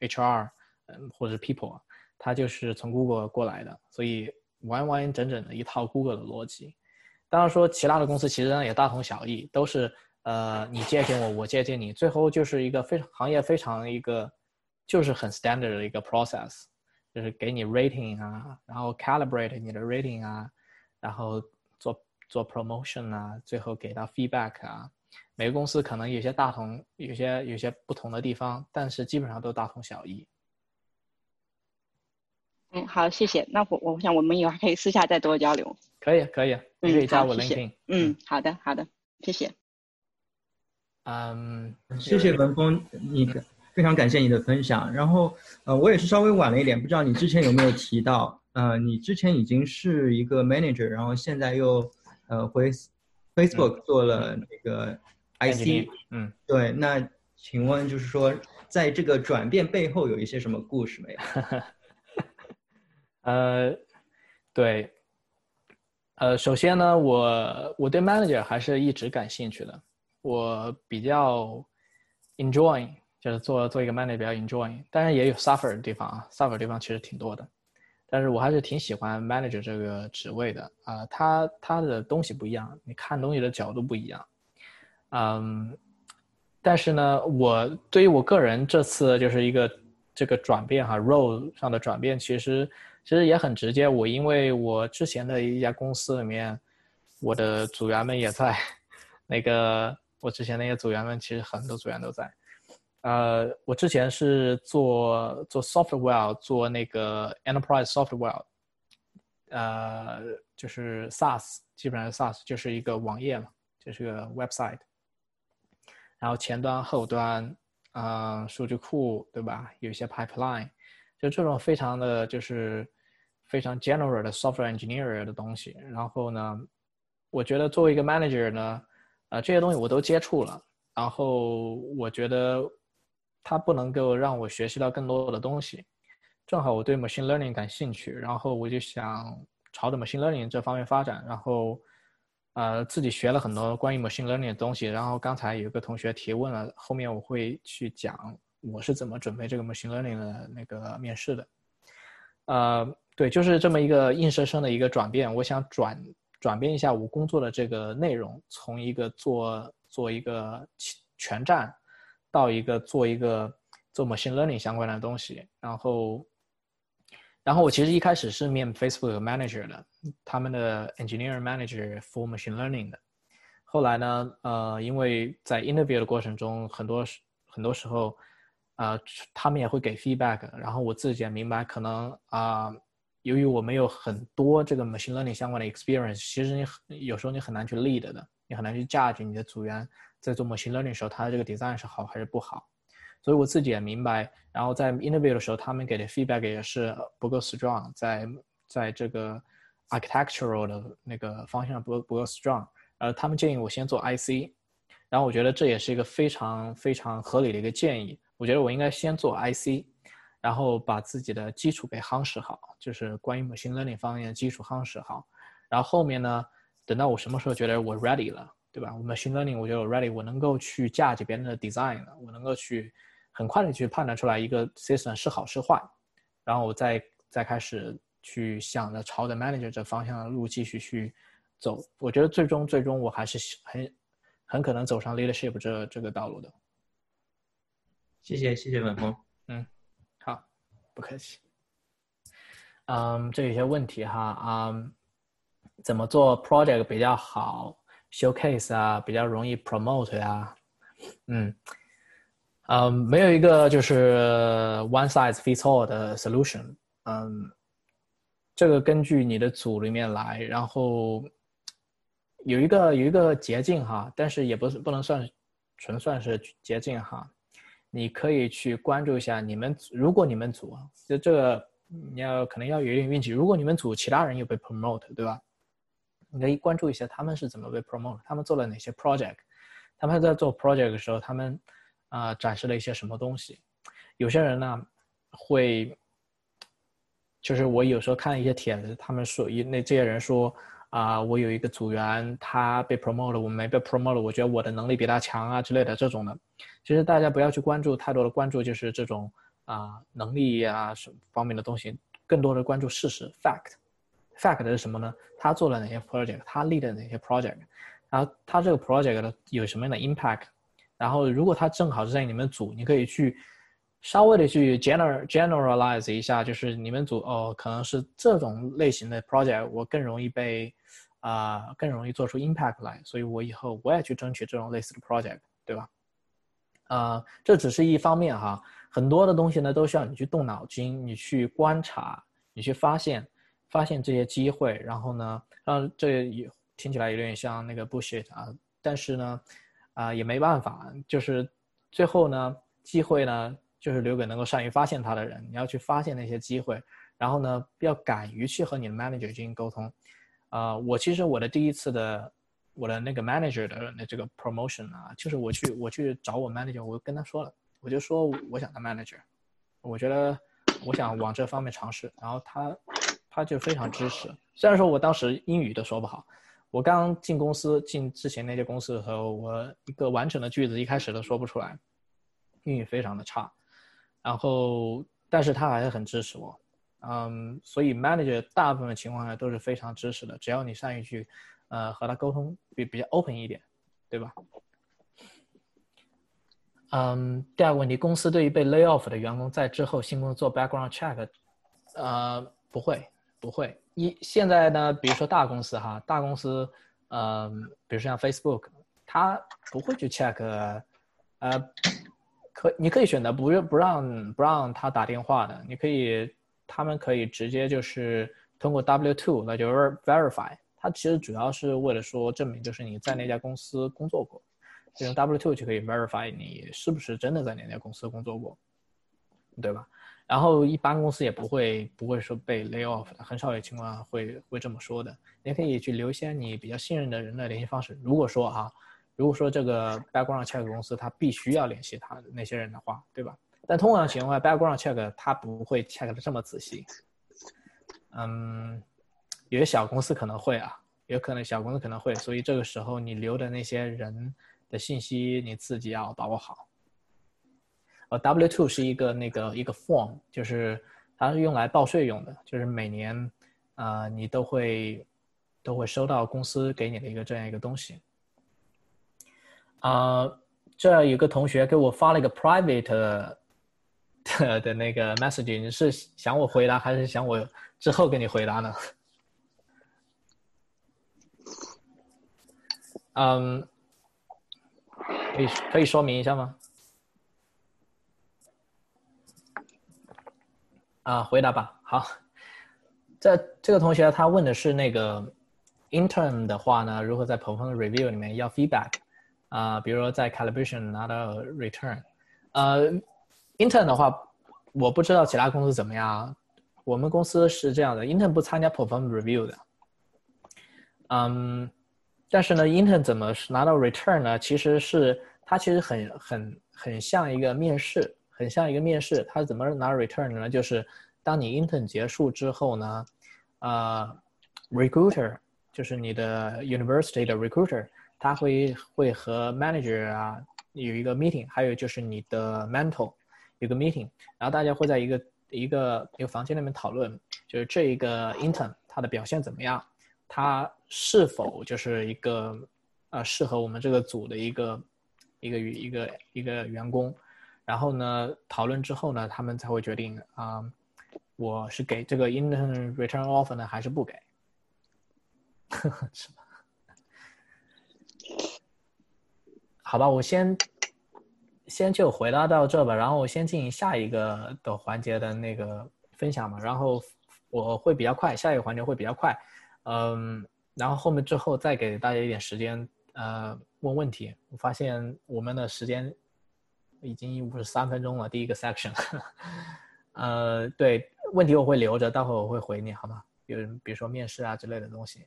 HR，嗯，或者是 People，他就是从 Google 过来的，所以完完整整的一套 Google 的逻辑。当然说，其他的公司其实呢也大同小异，都是。呃，你借鉴我，我借鉴你，最后就是一个非常行业非常一个，就是很 standard 的一个 process，就是给你 rating 啊，然后 calibrate 你的 rating 啊，然后做做 promotion 啊，最后给到 feedback 啊。每个公司可能有些大同，有些有些不同的地方，但是基本上都大同小异。嗯，好，谢谢。那我我想我们以后还可以私下再多交流。可以，可以，你可以加我 LinkedIn。嗯，好的，好的，谢谢。嗯，谢谢文峰，你非常感谢你的分享。然后，呃，我也是稍微晚了一点，不知道你之前有没有提到，呃，你之前已经是一个 manager，然后现在又呃回 Facebook 做了那个 IC，嗯，对。那请问就是说，在这个转变背后有一些什么故事没有？呃，对，呃，首先呢，我我对 manager 还是一直感兴趣的。我比较 enjoy，就是做做一个 manager 比较 enjoy，当然也有 suffer 的地方啊，suffer 的地方其实挺多的，但是我还是挺喜欢 manager 这个职位的啊，他他的东西不一样，你看东西的角度不一样，嗯，但是呢，我对于我个人这次就是一个这个转变哈，role 上的转变，其实其实也很直接，我因为我之前的一家公司里面，我的组员们也在那个。我之前那些组员们，其实很多组员都在。呃，我之前是做做 software，做那个 enterprise software，呃，就是 SaaS，基本上 SaaS 就是一个网页嘛，就是个 website。然后前端、后端，啊，数据库，对吧？有一些 pipeline，就这种非常的就是非常 general 的 software engineer 的东西。然后呢，我觉得作为一个 manager 呢。啊，这些东西我都接触了，然后我觉得它不能够让我学习到更多的东西。正好我对 machine learning 感兴趣，然后我就想朝着 machine learning 这方面发展。然后，呃，自己学了很多关于 machine learning 的东西。然后刚才有个同学提问了，后面我会去讲我是怎么准备这个 machine learning 的那个面试的。呃，对，就是这么一个硬生生的一个转变，我想转。转变一下我工作的这个内容，从一个做做一个全站，到一个做一个做 machine learning 相关的东西。然后，然后我其实一开始是面 Facebook manager 的，他们的 Engineer manager for machine learning 的。后来呢，呃，因为在 interview 的过程中，很多很多时候，呃，他们也会给 feedback，然后我自己也明白，可能啊。由于我没有很多这个 machine learning 相关的 experience，其实你有时候你很难去 lead 的，你很难去 judge 你的组员在做 machine learning 的时候，他的这个 design 是好还是不好。所以我自己也明白，然后在 interview 的时候，他们给的 feedback 也是不够 strong，在在这个 architectural 的那个方向不不够 strong，呃，他们建议我先做 IC，然后我觉得这也是一个非常非常合理的一个建议，我觉得我应该先做 IC。然后把自己的基础给夯实好，就是关于 machine learning 方面的基础夯实好。然后后面呢，等到我什么时候觉得我 ready 了，对吧？我 machine learning 我觉得我 ready，我能够去架起别人的 design 了，我能够去很快的去判断出来一个 system 是好是坏，然后我再再开始去想着朝着 manager 这方向的路继续去走。我觉得最终最终我还是很很可能走上 leadership 这这个道路的。谢谢谢谢文峰。嗯，好不客气。嗯，这有些问题哈，嗯，怎么做 project 比较好，showcase 啊，比较容易 promote 呀？嗯，嗯，没有一个就是 one size fits all 的 solution。嗯，这个根据你的组里面来，然后有一个有一个捷径哈，但是也不是不能算纯算是捷径哈。你可以去关注一下你们，如果你们组就这个你要可能要有点运气。如果你们组其他人又被 promote，对吧？你可以关注一下他们是怎么被 promote，他们做了哪些 project，他们在做 project 的时候，他们啊展示了一些什么东西。有些人呢会，就是我有时候看一些帖子，他们说一那这些人说。啊，我有一个组员，他被 promote，我没被 promote，我觉得我的能力比他强啊之类的这种的。其实大家不要去关注太多的关注，就是这种啊能力啊什么方面的东西，更多的关注事实 fact。fact 是什么呢？他做了哪些 project，他 lead 哪些 project，然后他这个 project 有什么样的 impact，然后如果他正好是在你们组，你可以去。稍微的去 general generalize 一下，就是你们组哦，可能是这种类型的 project，我更容易被啊，更容易做出 impact 来，所以我以后我也去争取这种类似的 project，对吧？啊，这只是一方面哈，很多的东西呢都需要你去动脑筋，你去观察，你去发现，发现这些机会，然后呢，让这也听起来有点像那个 bullshit 啊，但是呢，啊也没办法，就是最后呢，机会呢。就是留给能够善于发现它的人，你要去发现那些机会，然后呢，要敢于去和你的 manager 进行沟通。啊，我其实我的第一次的我的那个 manager 的那这个 promotion 啊，就是我去我去找我 manager，我跟他说了，我就说我想当 manager，我觉得我想往这方面尝试，然后他他就非常支持。虽然说我当时英语都说不好，我刚进公司进之前那些公司的时候，我一个完整的句子一开始都说不出来，英语非常的差。然后，但是他还是很支持我，嗯，所以 manager 大部分情况下都是非常支持的，只要你善于去，呃，和他沟通，比比较 open 一点，对吧？嗯，第二个问题，公司对于被 lay off 的员工在之后新公司做 background check，呃，不会，不会。一现在呢，比如说大公司哈，大公司，嗯，比如像 Facebook，他不会去 check，呃。可你可以选择不不让不让他打电话的，你可以，他们可以直接就是通过 W two 那就是 verify，它其实主要是为了说证明就是你在那家公司工作过，用 W two 就可以 verify 你是不是真的在那家公司工作过，对吧？然后一般公司也不会不会说被 lay off，很少有情况会会这么说的。你可以去留一些你比较信任的人的联系方式，如果说啊。如果说这个 background check 公司他必须要联系他那些人的话，对吧？但通常情况下，background check 他不会 check 的这么仔细。嗯，有些小公司可能会啊，有可能小公司可能会，所以这个时候你留的那些人的信息你自己要把握好。，W two 是一个那个一个 form，就是它是用来报税用的，就是每年啊你都会都会收到公司给你的一个这样一个东西。啊，这有个同学给我发了一个 private 的 的那个 message，你是想我回答还是想我之后给你回答呢？嗯，可以可以说明一下吗？啊，回答吧。好，这这个同学他问的是那个 intern 的话呢，如何在 performance review 里面要 feedback？啊，比如说在 calibration 拿到 return，呃，intern 的话，我不知道其他公司怎么样。我们公司是这样的，intern 不参加 performance review 的。嗯，但是呢，intern 怎么拿到 return 呢？其实是它其实很很很像一个面试，很像一个面试。它怎么拿 return 呢？就是当你 intern 结束之后呢，呃，recruiter 就是你的 university 的 recruiter。他会会和 manager 啊有一个 meeting，还有就是你的 mentor 有个 meeting，然后大家会在一个一个一个房间里面讨论，就是这一个 intern 他的表现怎么样，他是否就是一个呃适合我们这个组的一个一个一个一个员工，然后呢讨论之后呢，他们才会决定啊，我是给这个 intern return offer 呢还是不给，是吧？好吧，我先先就回答到这吧，然后我先进行下一个的环节的那个分享嘛，然后我会比较快，下一个环节会比较快，嗯，然后后面之后再给大家一点时间呃问问题。我发现我们的时间已经五十三分钟了，第一个 section。呃，对，问题我会留着，待会我会回你，好吗？有人比如说面试啊之类的东西。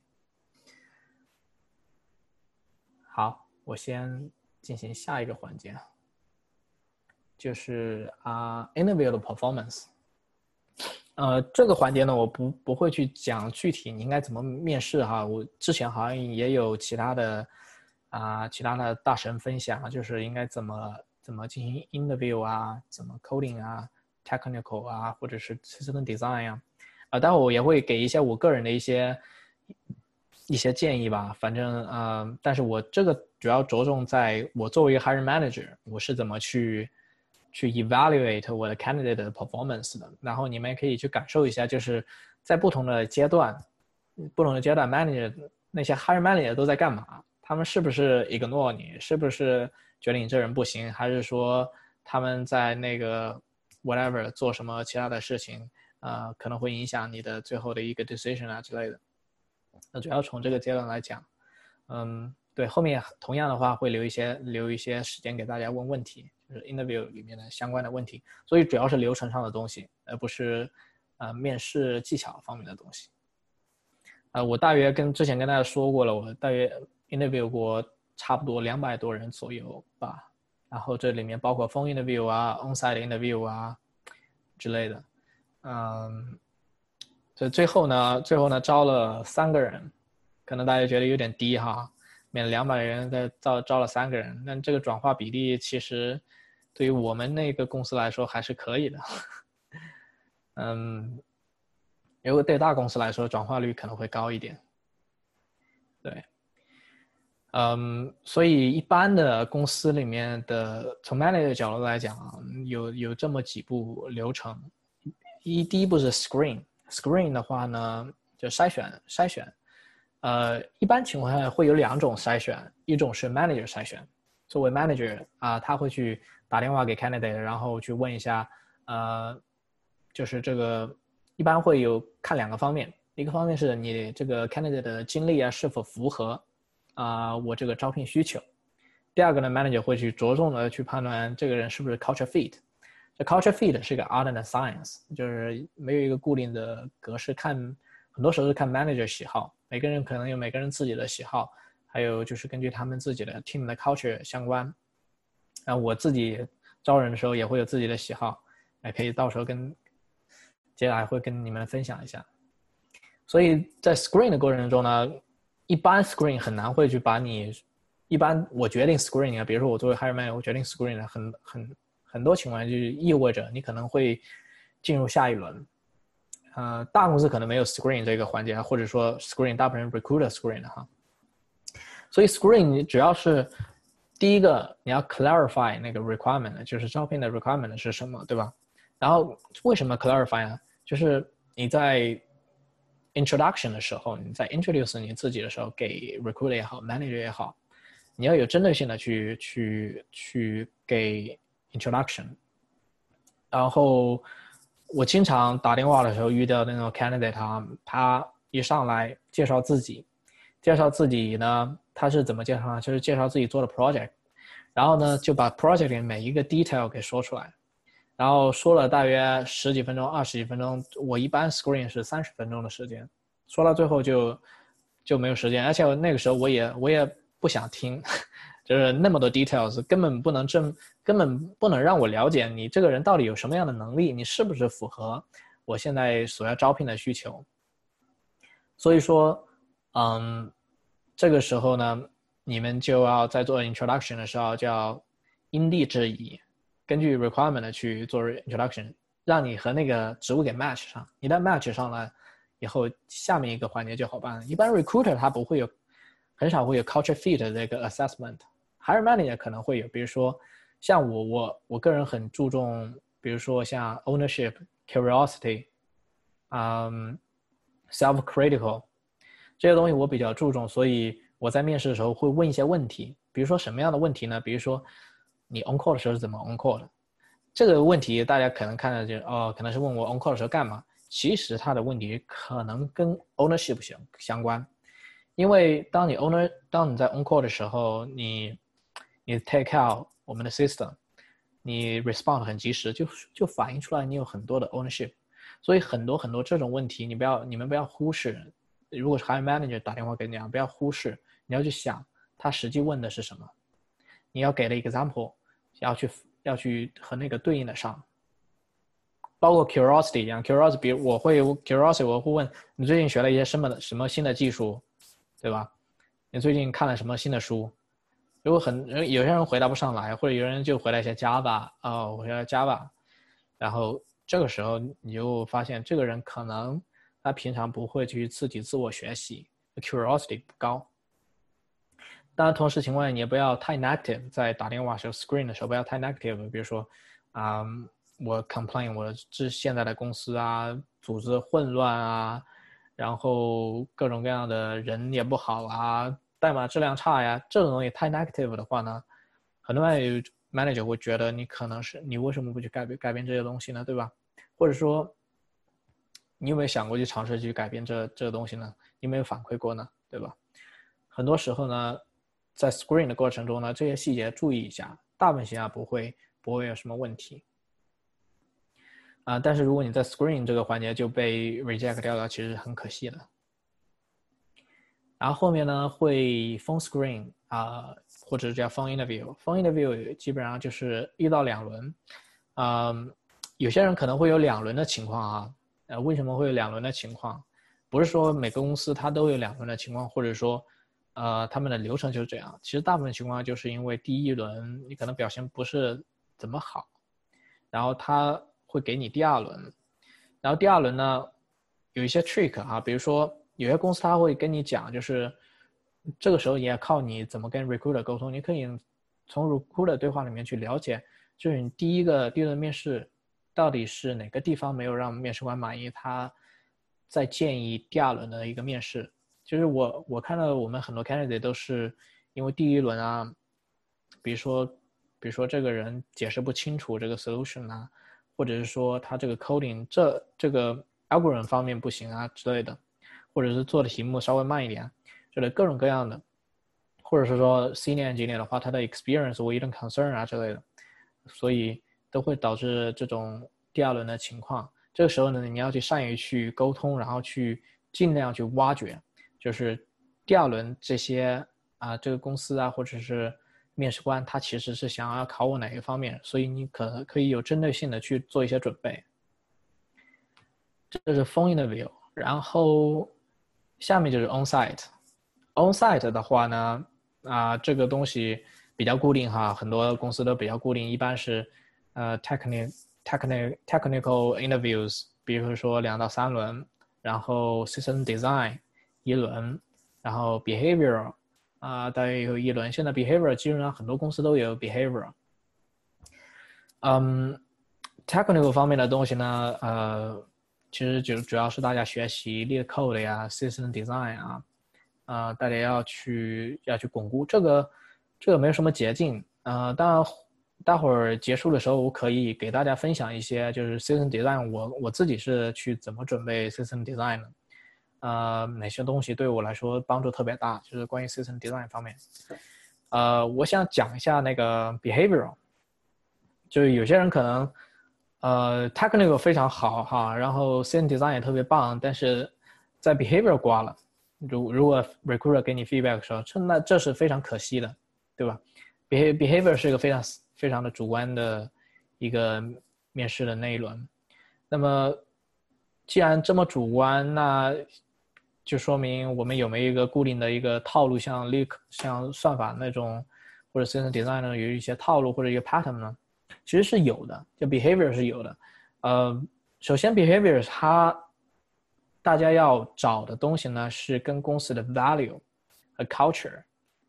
好，我先进行下一个环节，就是啊，interview 的 performance。呃，这个环节呢，我不不会去讲具体你应该怎么面试哈。我之前好像也有其他的啊，其他的大神分享，就是应该怎么怎么进行 interview 啊，怎么 coding 啊，technical 啊，或者是 system design 啊。啊，待会我也会给一些我个人的一些一些建议吧。反正呃，但是我这个主要着重在我作为一个 hiring manager，我是怎么去。去 evaluate 我的 candidate 的 performance 的，然后你们也可以去感受一下，就是在不同的阶段，不同的阶段 manager 那些 hire manager 都在干嘛？他们是不是 ignore 你？是不是觉得你这人不行？还是说他们在那个 whatever 做什么其他的事情？呃，可能会影响你的最后的一个 decision 啊之类的。那主要从这个阶段来讲，嗯，对，后面同样的话会留一些留一些时间给大家问问题。就是 interview 里面的相关的问题，所以主要是流程上的东西，而不是呃面试技巧方面的东西。呃，我大约跟之前跟大家说过了，我大约 interview 过差不多两百多人左右吧。然后这里面包括 phone interview 啊，onsite interview 啊之类的。嗯，所以最后呢，最后呢招了三个人，可能大家觉得有点低哈，免两百人再招招了三个人，那这个转化比例其实。对于我们那个公司来说还是可以的，嗯，如果对大公司来说转化率可能会高一点，对，嗯，所以一般的公司里面的从 manager 角度来讲啊，有有这么几步流程，一第一步是 screen，screen 的话呢就筛选筛选，呃，一般情况下会有两种筛选，一种是 manager 筛选，作为 manager 啊，他会去。打电话给 candidate，然后去问一下，呃，就是这个一般会有看两个方面，一个方面是你这个 candidate 的经历啊是否符合啊我这个招聘需求，第二个呢 manager 会去着重的去判断这个人是不是 culture fit，这 culture fit 是一个 art and science，就是没有一个固定的格式，看很多时候是看 manager 喜好，每个人可能有每个人自己的喜好，还有就是根据他们自己的 team 的 culture 相关。那我自己招人的时候也会有自己的喜好，也可以到时候跟接下来会跟你们分享一下。所以在 screen 的过程中呢，一般 screen 很难会去把你，一般我决定 screen 啊，比如说我作为 hire man，我决定 screen 很很很多情况就意味着你可能会进入下一轮。呃，大公司可能没有 screen 这个环节，或者说 screen 大部分 recruiter screen 的哈。所以 screen 主要是。第一个你要 clarify 那个 requirement，就是招聘的 requirement 是什么，对吧？然后为什么 clarify 啊？就是你在 introduction 的时候，你在 introduce 你自己的时候，给 recruiter 也好，manager 也好，你要有针对性的去去去给 introduction。然后我经常打电话的时候遇到那种 candidate 啊，他一上来介绍自己，介绍自己呢。他是怎么介绍呢？就是介绍自己做的 project，然后呢就把 project 里每一个 detail 给说出来，然后说了大约十几分钟、二十几分钟。我一般 screen 是三十分钟的时间，说到最后就就没有时间，而且那个时候我也我也不想听，就是那么多 details 根本不能证，根本不能让我了解你这个人到底有什么样的能力，你是不是符合我现在所要招聘的需求。所以说，嗯。这个时候呢，你们就要在做 introduction 的时候，就要因地制宜，根据 requirement 去做 introduction，让你和那个职务给 match 上。一旦 match 上了以后，下面一个环节就好办了。一般 recruiter 他不会有，很少会有 culture fit 的这个 assessment，hire manager 可能会有。比如说，像我，我我个人很注重，比如说像 ownership、curiosity，嗯，self-critical。这些东西我比较注重，所以我在面试的时候会问一些问题，比如说什么样的问题呢？比如说你 on call 的时候是怎么 on call 的？这个问题大家可能看到就哦，可能是问我 on call 的时候干嘛？其实他的问题可能跟 ownership 相相关，因为当你 owner 当你在 on call 的时候，你你 take out 我们的 system，你 respond 很及时，就就反映出来你有很多的 ownership。所以很多很多这种问题，你不要你们不要忽视。如果是 hire manager 打电话给你啊，不要忽视，你要去想他实际问的是什么，你要给的 example，要去要去和那个对应的上。包括 curiosity 一样，curiosity，比如我会 curiosity，我会问你最近学了一些什么的什么新的技术，对吧？你最近看了什么新的书？如果很有些人回答不上来，或者有人就回来一些 Java，哦，我学了 Java，然后这个时候你就发现这个人可能他平常不会去自己自我学习，curiosity 不高。当然，同时情况下你也不要太 negative，在打电话时候 screen 的时候不要太 negative，比如说啊。我 complain 我这现在的公司啊，组织混乱啊，然后各种各样的人也不好啊，代码质量差呀，这种东西太 negative 的话呢，很多 manager 会觉得你可能是你为什么不去改变改变这些东西呢，对吧？或者说，你有没有想过去尝试去改变这这个东西呢？你有没有反馈过呢，对吧？很多时候呢，在 screen 的过程中呢，这些细节注意一下，大部分情况下不会不会有什么问题。啊，但是如果你在 screen 这个环节就被 reject 掉了，其实很可惜的。然后后面呢会 phone screen 啊，或者叫 phone interview。phone interview 基本上就是一到两轮，嗯，有些人可能会有两轮的情况啊。呃，为什么会有两轮的情况？不是说每个公司它都有两轮的情况，或者说，呃，他们的流程就是这样。其实大部分情况就是因为第一轮你可能表现不是怎么好，然后他。会给你第二轮，然后第二轮呢，有一些 trick 啊，比如说有些公司他会跟你讲，就是这个时候也要靠你怎么跟 recruiter 沟通。你可以从 recruiter 对话里面去了解，就是你第一个第一轮面试到底是哪个地方没有让面试官满意，他再建议第二轮的一个面试。就是我我看到我们很多 candidate 都是因为第一轮啊，比如说比如说这个人解释不清楚这个 solution 啊。或者是说他这个 coding 这这个 algorithm 方面不行啊之类的，或者是做的题目稍微慢一点，之类各种各样的，或者是说 senior 级别的话，他的 experience 我有点 concern 啊之类的，所以都会导致这种第二轮的情况。这个时候呢，你要去善于去沟通，然后去尽量去挖掘，就是第二轮这些啊这个公司啊或者是。面试官他其实是想要考我哪一方面，所以你可可以有针对性的去做一些准备。这是 phone interview，然后下面就是 on site。on site 的话呢，啊，这个东西比较固定哈，很多公司都比较固定，一般是呃 technical technical technical interviews，比如说两到三轮，然后 system design 一轮，然后 behavior。啊，大约有一轮。现在 behavior 基本上很多公司都有 behavior。嗯，technical 方面的东西呢，呃，其实就主要是大家学习 lead code 呀，system design 啊，啊，大家要去要去巩固这个，这个没有什么捷径。呃，当然，待会儿结束的时候，我可以给大家分享一些，就是 system design，我我自己是去怎么准备 system design 的。呃，哪些东西对我来说帮助特别大？就是关于 system design 方面。呃，我想讲一下那个 behavioral，就是有些人可能，呃，technical 非常好哈，然后 system design 也特别棒，但是在 behavioral 挂了。如如果 recruiter 给你 feedback 说，这那这是非常可惜的，对吧？behav behavior 是一个非常非常的主观的一个面试的那一轮。那么既然这么主观，那就说明我们有没有一个固定的一个套路，像 leak 像算法那种，或者 system design 呢，有一些套路或者一个 pattern 呢？其实是有的，就 behavior 是有的。呃，首先 behavior 它大家要找的东西呢，是跟公司的 value 和 culture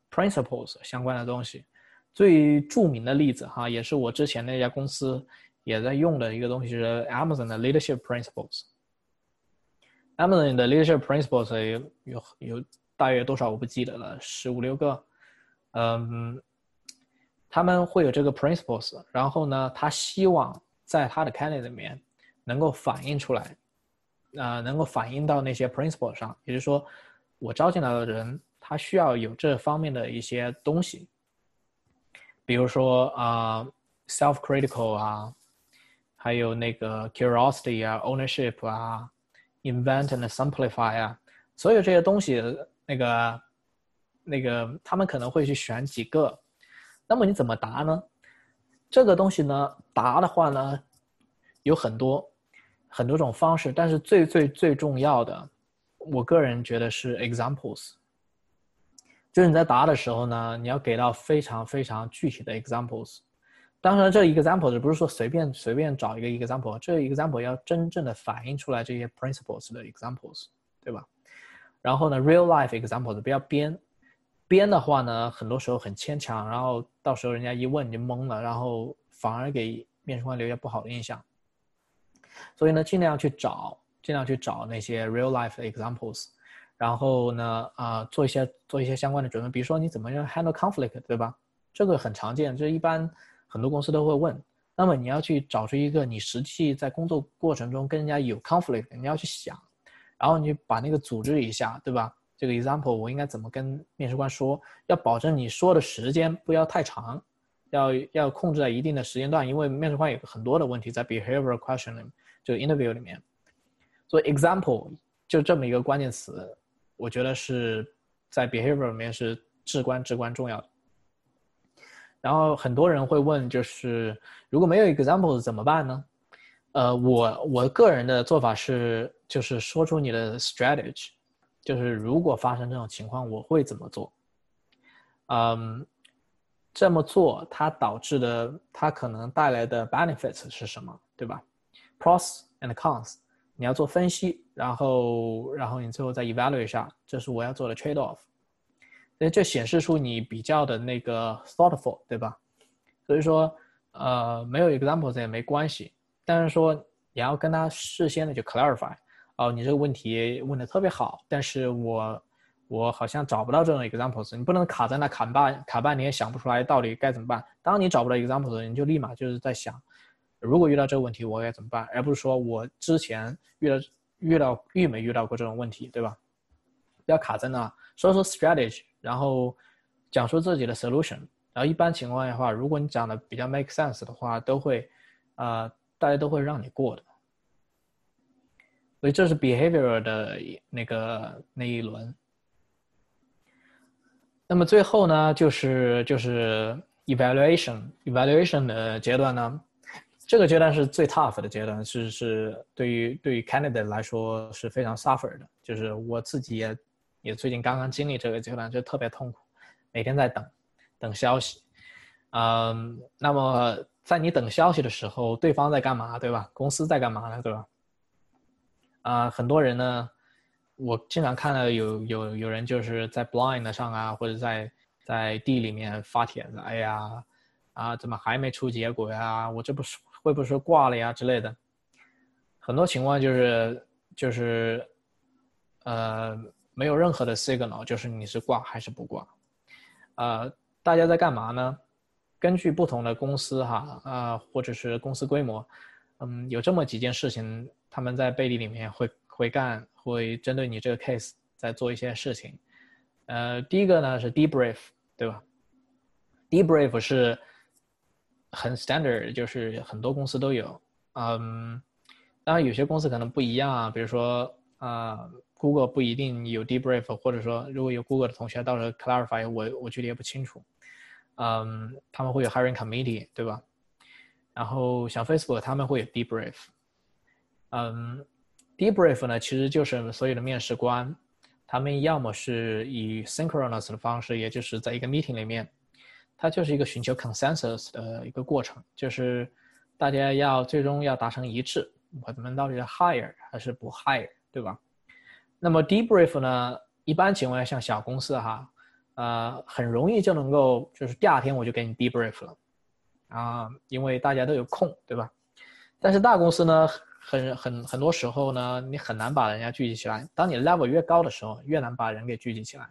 principles 相关的东西。最著名的例子哈，也是我之前那家公司也在用的一个东西，是 Amazon 的 leadership principles。Amazon 的 leadership principles 有有有大约多少我不记得了，十五六个。嗯，他们会有这个 principles，然后呢，他希望在他的 candidate 里面能够反映出来，啊，能够反映到那些 principles 上。也就是说，我招进来的人他需要有这方面的一些东西，比如说啊、self-critical 啊，还有那个 curiosity 啊，ownership 啊，invent and simplify 啊，所有这些东西，那个那个他们可能会去选几个，那么你怎么答呢？这个东西呢，答的话呢，有很多很多种方式，但是最最最重要的，我个人觉得是 examples。就是你在答的时候呢，你要给到非常非常具体的 examples。当然，这一个 example 不是说随便随便找一个 example，这一个 example 要真正的反映出来这些 principles 的 examples，对吧？然后呢，real life examples 不要编，编的话呢，很多时候很牵强，然后到时候人家一问你就懵了，然后反而给面试官留下不好的印象。所以呢，尽量去找，尽量去找那些 real life examples，然后呢，啊、做一些做一些相关的准备，比如说你怎么样 handle conflict，对吧？这个很常见，这一般很多公司都会问。那么你要去找出一个你实际在工作过程中跟人家有 conflict，你要去想，然后你把那个组织一下，对吧？这个 example 我应该怎么跟面试官说？要保证你说的时间不要太长，要要控制在一定的时间段，因为面试官有很多的问题在 behavior question 里，就 interview 里面。所以 example 就这么一个关键词，我觉得是在 behavior 里面是至关至关重要的。然后很多人会问，就是如果没有 examples 怎么办呢？呃，我我个人的做法是，就是说出你的 strategy，就是如果发生这种情况，我会怎么做？嗯，这么做它导致的，它可能带来的 benefits 是什么，对吧？pros and cons，你要做分析，然后然后你最后再 evaluate 一下，这是我要做的 trade off。所以这显示出你比较的那个 thoughtful，对吧？所以说，呃，没有 examples 也没关系，但是说你要跟他事先的就 clarify，哦，你这个问题问的特别好，但是我我好像找不到这种 examples，你不能卡在那卡半卡半天想不出来到底该怎么办。当你找不到 examples，你就立马就是在想，如果遇到这个问题我该怎么办，而不是说我之前遇到遇到遇没遇到过这种问题，对吧？不要卡在那，所以说 strategy。然后讲述自己的 solution，然后一般情况下的话，如果你讲的比较 make sense 的话，都会，呃，大家都会让你过的。所以这是 behavior 的那个那一轮。那么最后呢，就是就是 evaluation evaluation 的阶段呢，这个阶段是最 tough 的阶段，是是对于对于 candidate 来说是非常 suffer 的，就是我自己也。也最近刚刚经历这个阶段，就特别痛苦，每天在等，等消息。嗯，那么在你等消息的时候，对方在干嘛，对吧？公司在干嘛呢，对吧？啊，很多人呢，我经常看到有有有人就是在 Blind 上啊，或者在在地里面发帖子，哎呀，啊，怎么还没出结果呀？我这不是会不会说挂了呀之类的？很多情况就是就是，呃。没有任何的 signal，就是你是挂还是不挂，呃，大家在干嘛呢？根据不同的公司哈，呃，或者是公司规模，嗯，有这么几件事情，他们在背地里面会会干，会针对你这个 case 在做一些事情。呃，第一个呢是 debrief，对吧？debrief 是很 standard，就是很多公司都有，嗯，当然有些公司可能不一样啊，比如说啊。Google 不一定有 debrief，或者说如果有 Google 的同学到时候 clarify，我我具体也不清楚。嗯，他们会有 hiring committee，对吧？然后像 Facebook 他们会有 debrief。嗯，debrief 呢其实就是所有的面试官，他们要么是以 synchronous 的方式，也就是在一个 meeting 里面，它就是一个寻求 consensus 的一个过程，就是大家要最终要达成一致，我们到底是 hire 还是不 hire，对吧？那么 debrief 呢，一般情况下像小公司哈，呃，很容易就能够就是第二天我就给你 debrief 了，啊，因为大家都有空，对吧？但是大公司呢，很很很多时候呢，你很难把人家聚集起来。当你 level 越高的时候，越难把人给聚集起来。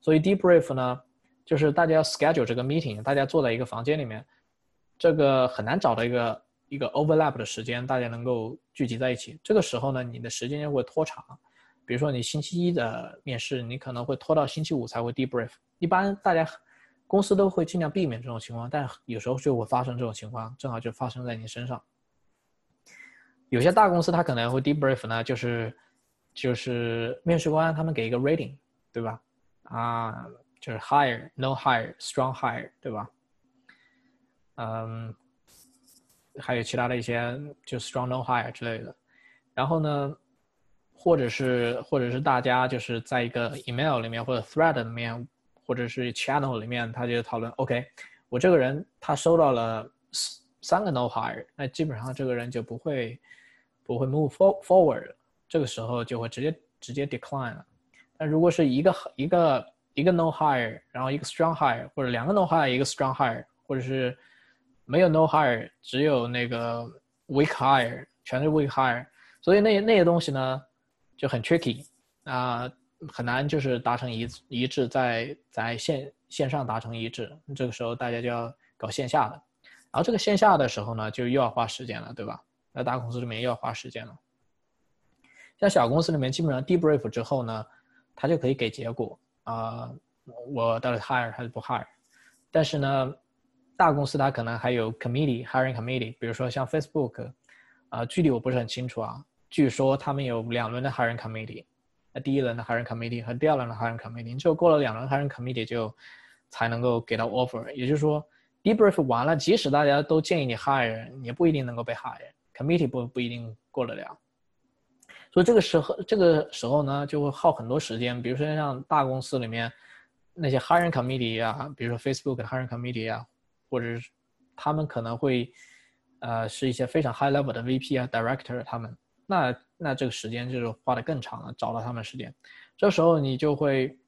所以 debrief 呢，就是大家要 schedule 这个 meeting，大家坐在一个房间里面，这个很难找到一个一个 overlap 的时间，大家能够聚集在一起。这个时候呢，你的时间就会拖长。比如说你星期一的面试，你可能会拖到星期五才会 debrief。一般大家公司都会尽量避免这种情况，但有时候就会发生这种情况，正好就发生在你身上。有些大公司它可能会 debrief 呢，就是就是面试官他们给一个 rating，对吧？啊，就是 hire、no hire、strong hire，对吧？嗯，还有其他的一些就 strong no hire 之类的。然后呢，或者是或者是大家就是在一个 email 里面或者 thread 里面或者是 channel 里面，他就讨论，OK，我这个人他收到了三个 no hire，那基本上这个人就不会不会 move for forward，这个时候就会直接直接 decline 了。但如果是一个一个一个 no hire，然后一个 strong hire，或者两个 no hire 一个 strong hire，或者是没有 no hire，只有那个 weak hire，全是 weak hire，所以那那些东西呢就很 tricky 啊，很难就是达成一一致，在在线线上达成一致，这个时候大家就要搞线下的，然后这个线下的时候呢，就又要花时间了，对吧？在大公司里面又要花时间了，像小公司里面基本上 debrief 之后呢。他就可以给结果啊，我到底 hire 还是不 hire？但是呢，大公司它可能还有 committee hiring committee，比如说像 Facebook，啊，具体我不是很清楚啊。据说他们有两轮的 hiring committee，那第一轮的 hiring committee 和第二轮的 hiring committee，只有过了两轮 hiring committee 就才能够给到 offer。也就是说，debrief 完了，即使大家都建议你 hire，也不一定能够被 hire，committee 不不一定过得了。所以这个时候，这个时候呢，就会耗很多时间。比如说像大公司里面那些 hiring committee 啊，比如说 Facebook 的 hiring committee 啊，或者是他们可能会呃是一些非常 high level 的 VP 啊、director 他们，那那这个时间就是花的更长了，找到他们时间。这时候你就会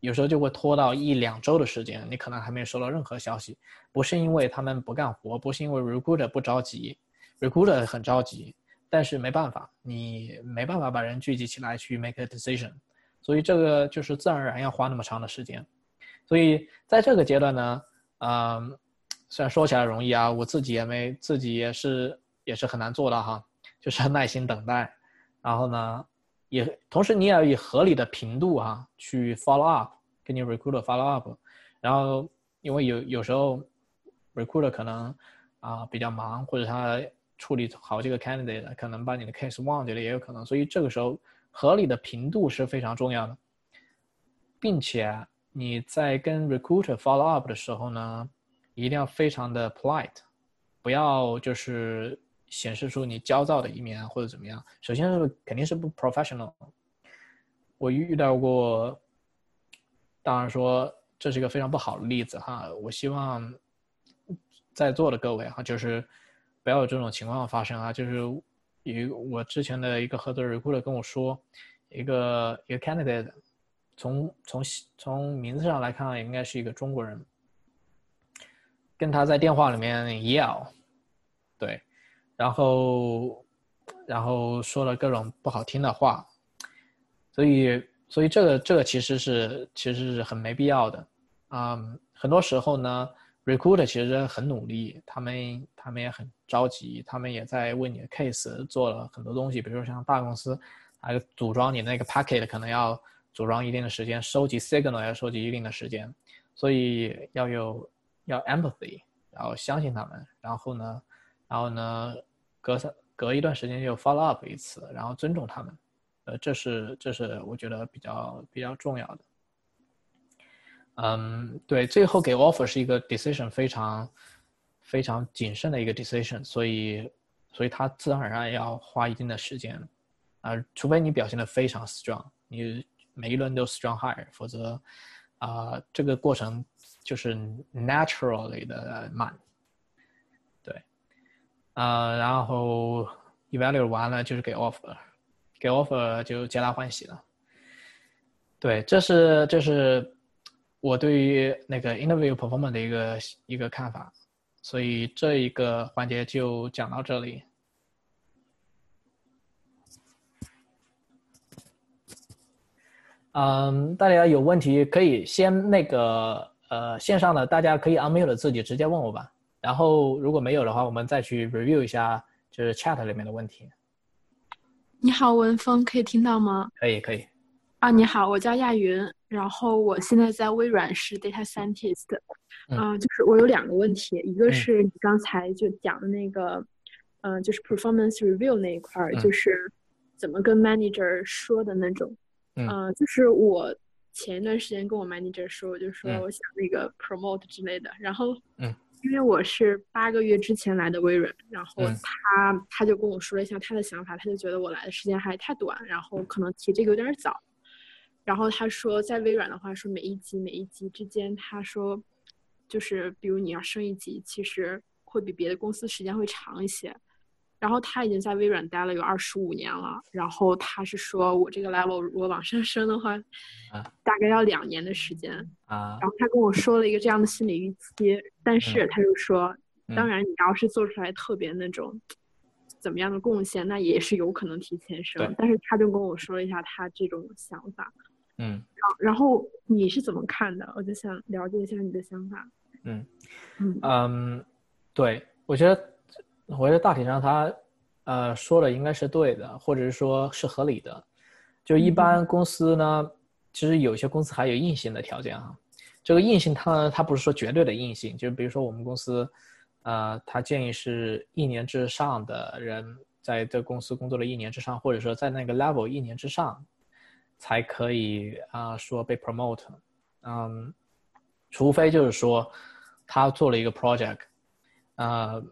有时候就会拖到一两周的时间，你可能还没有收到任何消息。不是因为他们不干活，不是因为 recruiter 不着急，recruiter 很着急。但是没办法，你没办法把人聚集起来去 make a decision，所以这个就是自然而然要花那么长的时间。所以在这个阶段呢，嗯，虽然说起来容易啊，我自己也没自己也是也是很难做到哈，就是要耐心等待，然后呢，也同时你也要以合理的频度哈去 follow up，跟你 recruiter follow up，然后因为有有时候 recruiter 可能啊比较忙或者他。处理好这个 candidate，可能把你的 case 忘记了也有可能，所以这个时候合理的频度是非常重要的，并且你在跟 recruiter follow up 的时候呢，一定要非常的 polite，不要就是显示出你焦躁的一面或者怎么样。首先是肯定是不 professional。我遇到过，当然说这是一个非常不好的例子哈。我希望在座的各位哈，就是。不要有这种情况发生啊！就是有我之前的一个合作 recruiter 跟我说，一个一个 candidate，从从从名字上来看，应该是一个中国人，跟他在电话里面 yell，对，然后然后说了各种不好听的话，所以所以这个这个其实是其实是很没必要的啊！很多时候呢。Recruiter 其实很努力，他们他们也很着急，他们也在为你的 case 做了很多东西。比如说像大公司，还有组装你那个 packet 可能要组装一定的时间，收集 signal 要收集一定的时间，所以要有要 empathy，然后相信他们，然后呢，然后呢，隔三隔一段时间就 follow up 一次，然后尊重他们，呃，这是这是我觉得比较比较重要的。嗯，对，最后给 offer 是一个 decision 非常非常谨慎的一个 decision，所以所以他自然而然要花一定的时间，啊，除非你表现的非常 strong，你每一轮都 strong high，否则啊，这个过程就是 naturally 的慢，啊，然后 evaluate 完了就是给 offer，给 offer 就皆大欢喜了，对，这是这是。我对于那个 interview performance 的一个一个看法，所以这一个环节就讲到这里。嗯，大家有问题可以先那个呃线上的大家可以 unmute 自己直接问我吧，然后如果没有的话，我们再去 review 一下就是 chat 里面的问题。你好，文峰，可以听到吗？可以，可以。啊，你好，我叫亚云，然后我现在在微软是 data scientist。嗯，就是我有两个问题，一个是你刚才就讲的那个，嗯，就是 performance review 那一块儿，就是怎么跟 manager 说的那种。嗯，就是我前一段时间跟我 manager 说，我就说我想那个 promote 之类的，然后，嗯。因为我是八个月之前来的微软，然后他他就跟我说了一下他的想法，他就觉得我来的时间还太短，然后可能提这个有点早。然后他说，在微软的话，说每一级每一级之间，他说就是比如你要升一级，其实会比别的公司时间会长一些。然后他已经在微软待了有二十五年了，然后他是说我这个 level 如果往上升的话，大概要两年的时间啊。然后他跟我说了一个这样的心理预期，但是他就说，当然你要是做出来特别那种怎么样的贡献，那也是有可能提前升。但是他就跟我说了一下他这种想法，嗯。然后你是怎么看的？我就想了解一下你的想法。嗯嗯嗯，对我觉得。我觉得大体上他，呃，说的应该是对的，或者是说是合理的。就一般公司呢，其实有些公司还有硬性的条件啊。这个硬性它它不是说绝对的硬性，就比如说我们公司，呃，他建议是一年之上的人在这公司工作了一年之上，或者说在那个 level 一年之上，才可以啊说被 promote。嗯，除非就是说他做了一个 project，啊。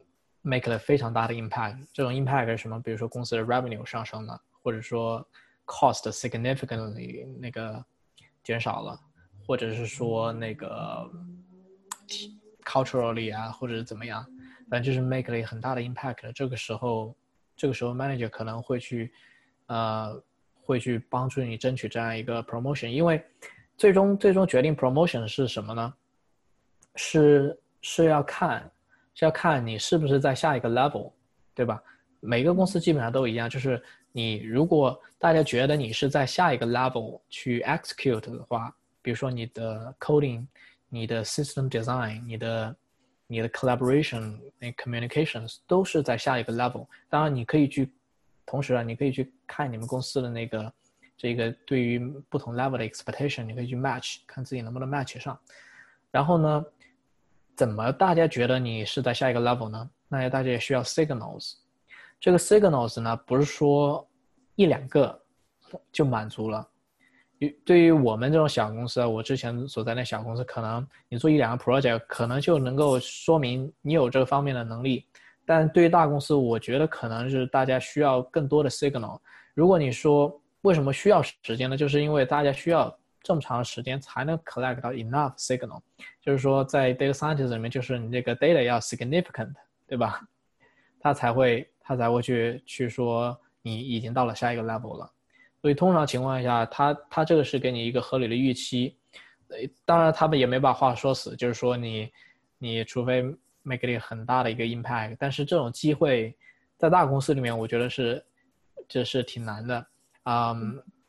Make 了非常大的 impact，这种 impact 是什么？比如说公司的 revenue 上升了，或者说 cost significantly 那个减少了，或者是说那个 culturally 啊，或者是怎么样，反正就是 make 了很大的 impact。这个时候，这个时候 manager 可能会去，呃，会去帮助你争取这样一个 promotion，因为最终最终决定 promotion 是什么呢？是是要看。是要看你是不是在下一个 level，对吧？每个公司基本上都一样，就是你如果大家觉得你是在下一个 level 去 execute 的话，比如说你的 coding、你的 system design、你的你的 collaboration、那 communications 都是在下一个 level。当然，你可以去，同时啊，你可以去看你们公司的那个这个对于不同 level 的 expectation，你可以去 match，看自己能不能 match 上。然后呢？怎么大家觉得你是在下一个 level 呢？那大家也需要 signals。这个 signals 呢，不是说一两个就满足了。对于我们这种小公司，我之前所在那小公司，可能你做一两个 project，可能就能够说明你有这个方面的能力。但对于大公司，我觉得可能是大家需要更多的 signal。如果你说为什么需要时间呢？就是因为大家需要。这么长时间才能 collect 到 enough signal，就是说在 data scientist 里面，就是你这个 data 要 significant，对吧？他才会他才会去去说你已经到了下一个 level 了。所以通常情况下，他他这个是给你一个合理的预期。呃，当然他们也没把话说死，就是说你你除非 make 了很大的一个 impact，但是这种机会在大公司里面，我觉得是这是挺难的啊。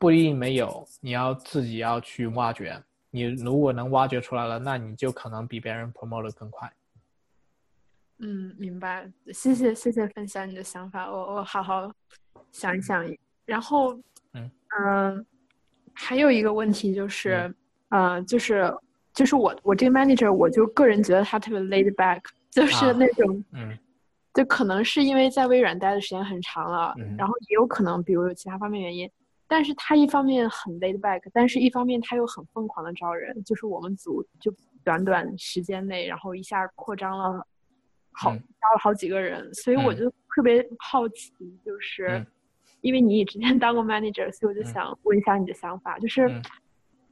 不一定没有，你要自己要去挖掘。你如果能挖掘出来了，那你就可能比别人 promote 的更快。嗯，明白。谢谢，谢谢分享你的想法，我我好好想一想。然后，嗯嗯，还有一个问题就是，嗯，就是就是我我这个 manager，我就个人觉得他特别 laid back，就是那种，嗯，就可能是因为在微软待的时间很长了，然后也有可能，比如有其他方面原因。但是他一方面很 laid back，但是一方面他又很疯狂的招人，就是我们组就短短时间内，然后一下扩张了，好招了好几个人，所以我就特别好奇，就是因为你也之前当过 manager，所以我就想问一下你的想法，就是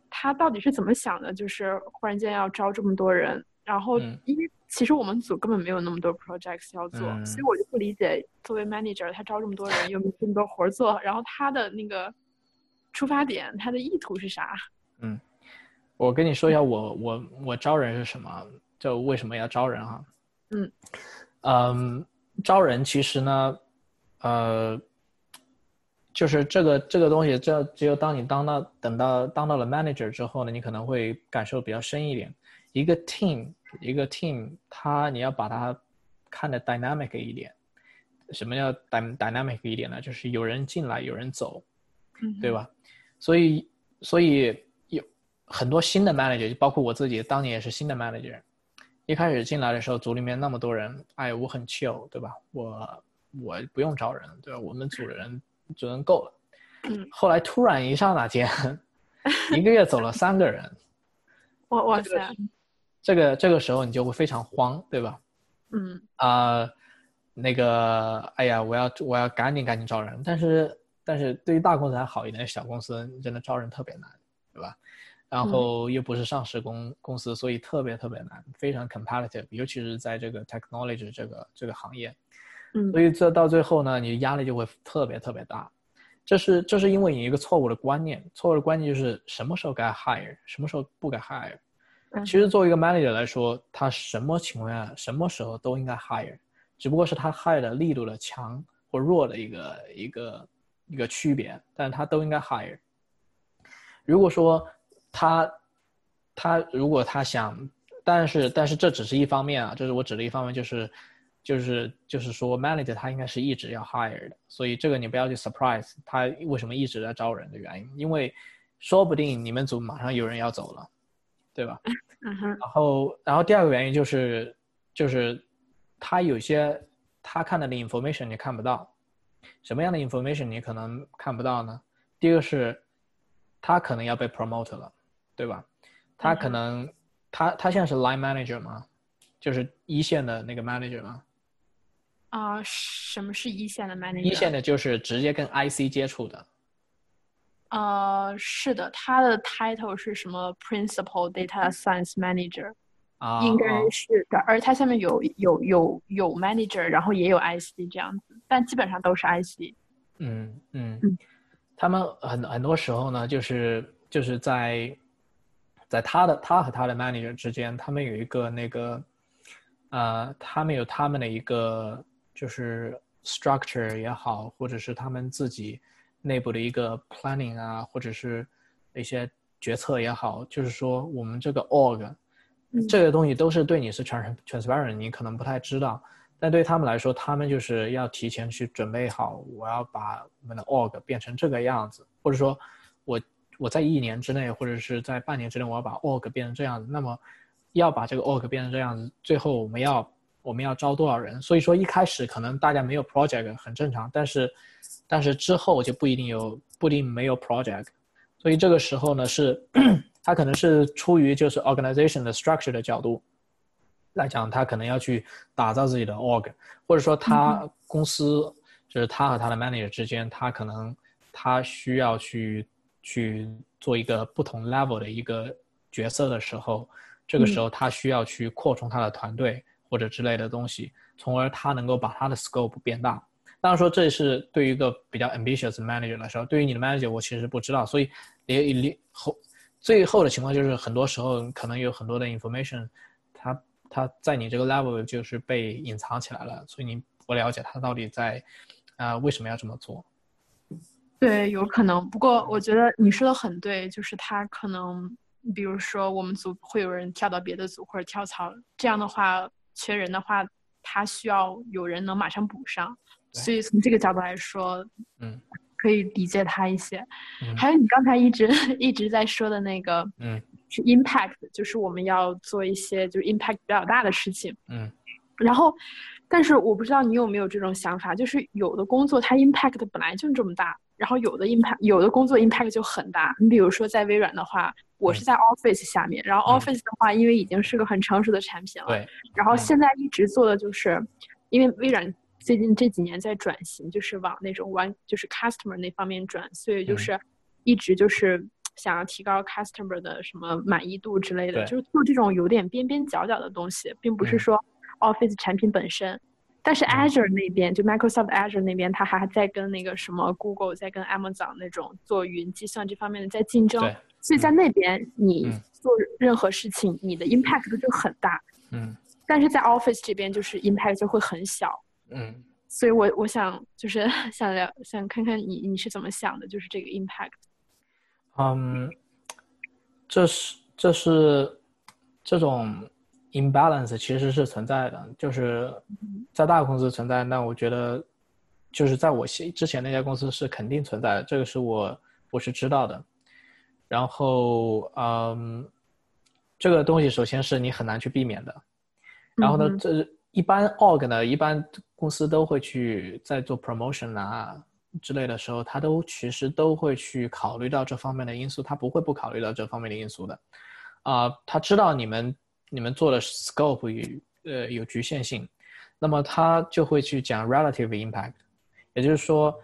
他到底是怎么想的，就是忽然间要招这么多人，然后因为其实我们组根本没有那么多 projects 要做，所以我就不理解，作为 manager 他招这么多人，又没这么多活做，然后他的那个。出发点，他的意图是啥？嗯，我跟你说一下，我我我招人是什么？就为什么要招人啊？嗯嗯，招人其实呢，呃，就是这个这个东西，这只有当你当到等到当到了 manager 之后呢，你可能会感受比较深一点。一个 team，一个 team，它你要把它看的 dynamic 一点。什么叫 dynamic 一点呢？就是有人进来，有人走，对吧？所以，所以有很多新的 manager，就包括我自己，当年也是新的 manager。一开始进来的时候，组里面那么多人，哎，我很 chill，对吧？我我不用招人，对吧？我们组的人组人够了。嗯。后来突然一刹那间，一个月走了三个人。哇哇塞！这个这个时候你就会非常慌，对吧？嗯。啊。那个，哎呀，我要我要赶紧赶紧招人，但是但是对于大公司还好一点，小公司真的招人特别难，对吧？然后又不是上市公公司，所以特别特别难，非常 competitive，尤其是在这个 technology 这个这个行业，嗯，所以这到最后呢，你压力就会特别特别大。这是这是因为你一个错误的观念，错误的观念就是什么时候该 hire，什么时候不该 hire。其实作为一个 manager 来说，他什么情况下、什么时候都应该 hire。只不过是他 hire 的力度的强或弱的一个一个一个区别，但是他都应该 hire。如果说他他如果他想，但是但是这只是一方面啊，这是我指的一方面，就是就是就是说 manager 他应该是一直要 hire 的，所以这个你不要去 surprise 他为什么一直在招人的原因，因为说不定你们组马上有人要走了，对吧？嗯哼。然后然后第二个原因就是就是。他有些他看到的 information 你看不到，什么样的 information 你可能看不到呢？第一个是，他可能要被 promote 了，对吧？他可能他他现在是 line manager 吗？就是一线的那个 manager 吗？啊，什么是一线的 manager？一线的就是直接跟 IC 接触的。呃，是的，他的 title 是什么？Principal Data Science Manager。应该是的，而它下面有有有有 manager，然后也有 IC 这样子，但基本上都是 IC。嗯嗯嗯，他们很很多时候呢，就是就是在在他的他和他的 manager 之间，他们有一个那个呃，他们有他们的一个就是 structure 也好，或者是他们自己内部的一个 planning 啊，或者是一些决策也好，就是说我们这个 org。这个东西都是对你是全 transparent，你可能不太知道，但对他们来说，他们就是要提前去准备好，我要把我们的 org 变成这个样子，或者说，我我在一年之内，或者是在半年之内，我要把 org 变成这样子。那么，要把这个 org 变成这样子，最后我们要我们要招多少人？所以说一开始可能大家没有 project 很正常，但是但是之后就不一定有，不一定没有 project。所以这个时候呢是。他可能是出于就是 organization 的 structure 的角度来讲，他可能要去打造自己的 org，或者说他公司就是他和他的 manager 之间，他可能他需要去去做一个不同 level 的一个角色的时候，这个时候他需要去扩充他的团队或者之类的东西，从而他能够把他的 scope 变大。当然说这是对于一个比较 ambitious manager 来说，对于你的 manager 我其实不知道，所以你你后。最后的情况就是，很多时候可能有很多的 information，它它在你这个 level 就是被隐藏起来了，所以你不了解它到底在啊为什么要这么做。对，有可能。不过我觉得你说的很对，就是他可能，比如说我们组会有人跳到别的组或者跳槽，这样的话缺人的话，他需要有人能马上补上。所以从这个角度来说，嗯。可以理解他一些，还有你刚才一直 一直在说的那个，嗯，是 impact，就是我们要做一些就是 impact 比较大的事情，嗯，然后，但是我不知道你有没有这种想法，就是有的工作它 impact 本来就这么大，然后有的 impact 有的工作 impact 就很大。你比如说在微软的话，我是在 Office 下面，然后 Office 的话，因为已经是个很成熟的产品了，对，然后现在一直做的就是，因为微软。最近这几年在转型，就是往那种完就是 customer 那方面转，所以就是一直就是想要提高 customer 的什么满意度之类的，就是做这种有点边边角角的东西，并不是说 Office 产品本身。但是 Azure 那边，就 Microsoft Azure 那边，它还在跟那个什么 Google 在跟 Amazon 那种做云计算这方面的在竞争，所以在那边你做任何事情，你的 impact 就很大。嗯，但是在 Office 这边，就是 impact 就会很小。嗯，所以，我我想就是 想聊，想看看你你是怎么想的，就是这个 impact。嗯，这是这是这种 imbalance 其实是存在的，就是在大公司存在。那我觉得就是在我之前那家公司是肯定存在的，这个是我我是知道的。然后，嗯，这个东西首先是你很难去避免的。然后呢，这一般 org 呢，一般公司都会去在做 promotion 啊之类的时候，他都其实都会去考虑到这方面的因素，他不会不考虑到这方面的因素的。啊，他知道你们你们做的 scope 与呃有局限性，那么他就会去讲 relative impact，也就是说，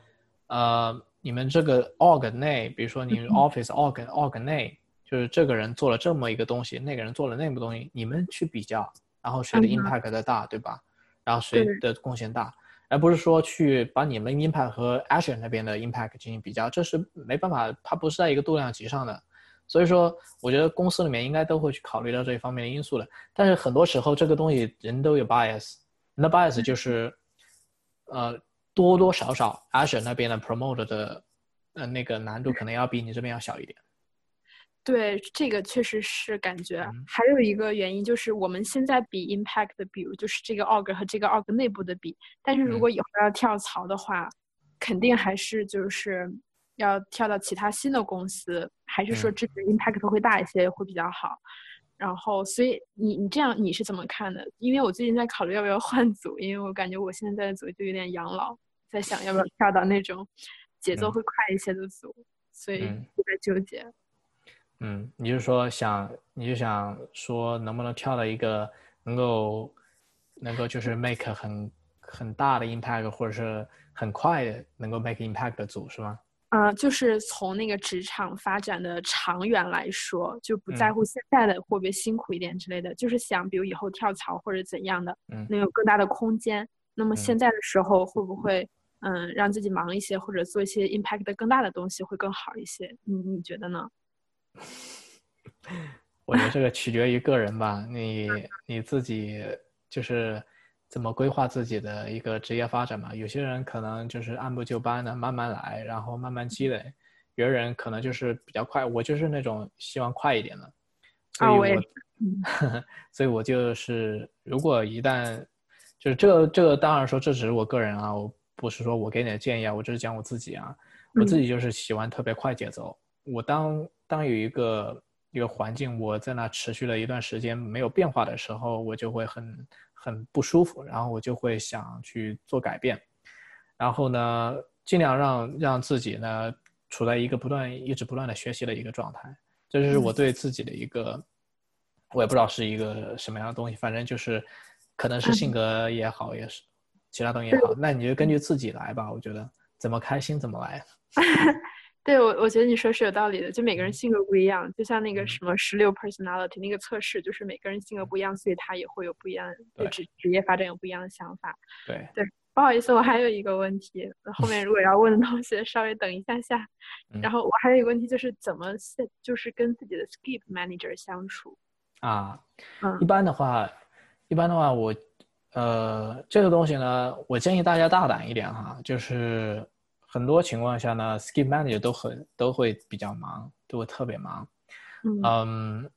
呃。你们这个 org 内，比如说你 office org org 内，就是这个人做了这么一个东西，那个人做了那么东西，你们去比较，然后谁的 impact 的大，对吧？然后谁的贡献大，而不是说去把你们 impact 和 Azure 那边的 impact 进行比较，这是没办法，它不是在一个度量级上的。所以说，我觉得公司里面应该都会去考虑到这一方面的因素的。但是很多时候，这个东西人都有 bias，那 bias 就是，呃。多多少少，Azure 那边的 promote 的，呃，那个难度可能要比你这边要小一点。对，这个确实是感觉。还有一个原因就是，我们现在比 impact 的比，就是这个 org 和这个 org 内部的比。但是如果以后要跳槽的话，肯定还是就是要跳到其他新的公司，还是说这个 impact 会大一些，会比较好。然后，所以你你这样你是怎么看的？因为我最近在考虑要不要换组，因为我感觉我现在的组就有点养老。在想要不要跳到那种节奏会快一些的组，所以在纠结。嗯，你就说想，你就想说能不能跳到一个能够能够就是 make 很很大的 impact，或者是很快的能够 make impact 的组是吗？啊，就是从那个职场发展的长远来说，就不在乎现在的会不会辛苦一点之类的，就是想比如以后跳槽或者怎样的，嗯能有更大的空间。那么现在的时候会不会？嗯，让自己忙一些，或者做一些 impact 更大的东西会更好一些。你你觉得呢？我觉得这个取决于个人吧。你你自己就是怎么规划自己的一个职业发展嘛？有些人可能就是按部就班的慢慢来，然后慢慢积累；，有的人可能就是比较快。我就是那种希望快一点的。所以，我也。所以我就是，如果一旦就是这个这个，当然说这只是我个人啊，我。不是说我给你的建议啊，我只是讲我自己啊，我自己就是喜欢特别快节奏。我当当有一个一个环境，我在那持续了一段时间没有变化的时候，我就会很很不舒服，然后我就会想去做改变，然后呢，尽量让让自己呢处在一个不断一直不断的学习的一个状态。这就是我对自己的一个，我也不知道是一个什么样的东西，反正就是可能是性格也好，也是。其他东西也好，那你就根据自己来吧。我觉得怎么开心怎么来。对我，我觉得你说是有道理的。就每个人性格不一样，就像那个什么十六 personality 那个测试，就是每个人性格不一样，所以他也会有不一样对职职业发展有不一样的想法。对对，不好意思，我还有一个问题，后面如果要问的同学 稍微等一下下。然后我还有一个问题，就是怎么就是跟自己的 skip manager 相处啊？嗯，一般的话，一般的话我。呃，这个东西呢，我建议大家大胆一点哈，就是很多情况下呢，skip manager 都很都会比较忙，都会特别忙。嗯，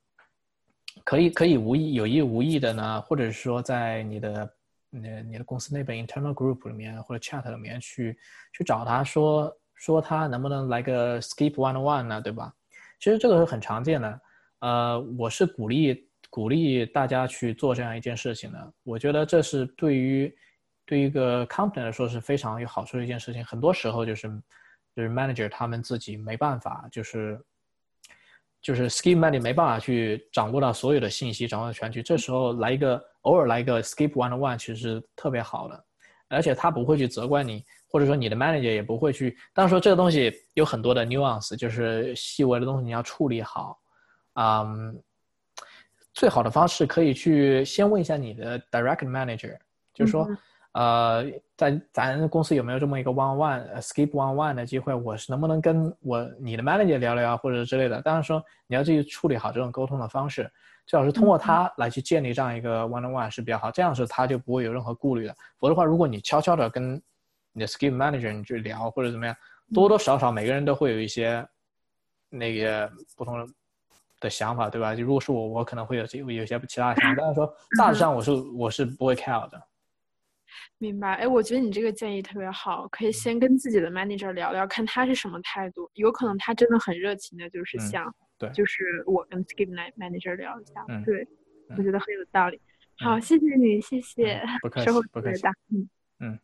可以可以无意有意无意的呢，或者是说在你的你你的公司那边 internal group 里面或者 chat 里面去去找他说说他能不能来个 skip one one 呢，对吧？其实这个是很常见的。呃，我是鼓励。鼓励大家去做这样一件事情的，我觉得这是对于对于一个 company 来说是非常有好处的一件事情。很多时候就是就是 manager 他们自己没办法，就是就是 skip m a n a g e 没办法去掌握到所有的信息，掌握全局。这时候来一个偶尔来一个 skip one one，其实是特别好的，而且他不会去责怪你，或者说你的 manager 也不会去。当然说这个东西有很多的 nuance，就是细微的东西你要处理好，嗯。最好的方式可以去先问一下你的 direct manager，就是说，呃，在咱公司有没有这么一个 one one skip one one 的机会？我是能不能跟我你的 manager 聊聊或者之类的？当然说你要去处理好这种沟通的方式，最好是通过他来去建立这样一个 one on one 是比较好。这样是他就不会有任何顾虑的。否则的话，如果你悄悄的跟你的 skip manager 你去聊或者怎么样，多多少少每个人都会有一些那个不同的。的想法对吧？就如果是我，我可能会有有有些其他的想法，但是说大致上我是我是不会 care 的。明白。哎，我觉得你这个建议特别好，可以先跟自己的 manager 聊聊，看他是什么态度。有可能他真的很热情的，就是想，对，就是我跟 skip manager 聊一下。嗯，对，我觉得很有道理。好，谢谢你，谢谢。不客气，不客气。嗯嗯。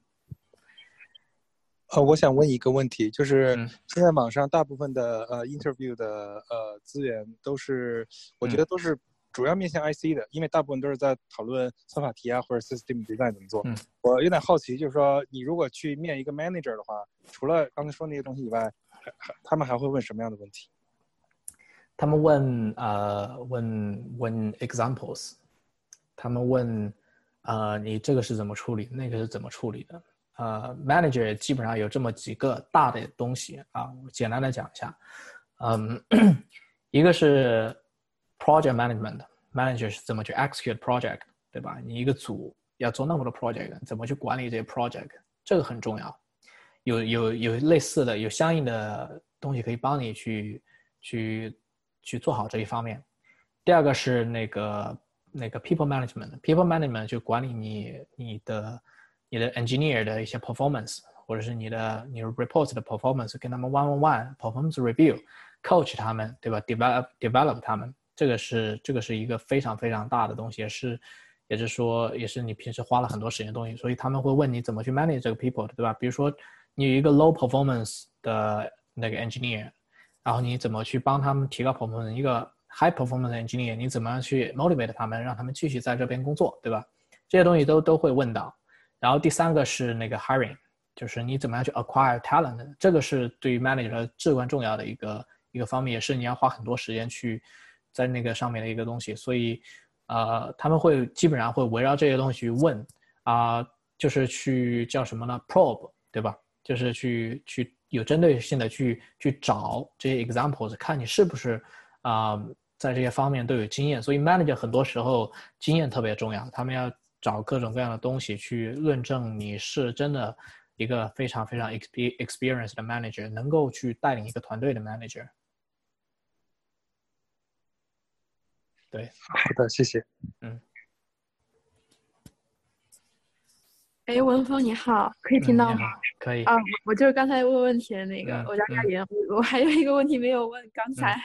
呃，我想问一个问题，就是现在网上大部分的呃 interview 的呃资源都是，我觉得都是。主要面向 IC 的，因为大部分都是在讨论算法题啊，或者 system design 怎么做。嗯，我有点好奇，就是说你如果去面一个 manager 的话，除了刚才说那些东西以外，他们还会问什么样的问题？他们问呃问问 examples，他们问呃你这个是怎么处理，那个是怎么处理的？呃，manager 基本上有这么几个大的东西啊，我简单的讲一下。嗯，一个是。Project management manager 是怎么去 execute project，对吧？你一个组要做那么多 project，怎么去管理这些 project？这个很重要。有有有类似的，有相应的东西可以帮你去去去做好这一方面。第二个是那个那个 people management，people management 就管理你你的你的 engineer 的一些 performance，或者是你的你的 report 的 performance，跟他们 one on one performance review，coach 他们，对吧？develop develop 他们。这个是这个是一个非常非常大的东西，也是，也是说，也是你平时花了很多时间的东西，所以他们会问你怎么去 manage 这个 people，对吧？比如说你有一个 low performance 的那个 engineer，然后你怎么去帮他们提高 performance？一个 high performance engineer，你怎么样去 motivate 他们，让他们继续在这边工作，对吧？这些东西都都会问到。然后第三个是那个 hiring，就是你怎么样去 acquire talent，这个是对于 manager 至关重要的一个一个方面，也是你要花很多时间去。在那个上面的一个东西，所以，呃，他们会基本上会围绕这些东西去问，啊，就是去叫什么呢？probe，对吧？就是去去有针对性的去去找这些 examples，看你是不是啊，在这些方面都有经验。所以 manager 很多时候经验特别重要，他们要找各种各样的东西去论证你是真的一个非常非常 experienced 的 manager，能够去带领一个团队的 manager。对，好的，谢谢。嗯。哎，文峰你好，可以听到吗？可以。啊，我就是刚才问问题的那个，我叫亚云。我我还有一个问题没有问，刚才，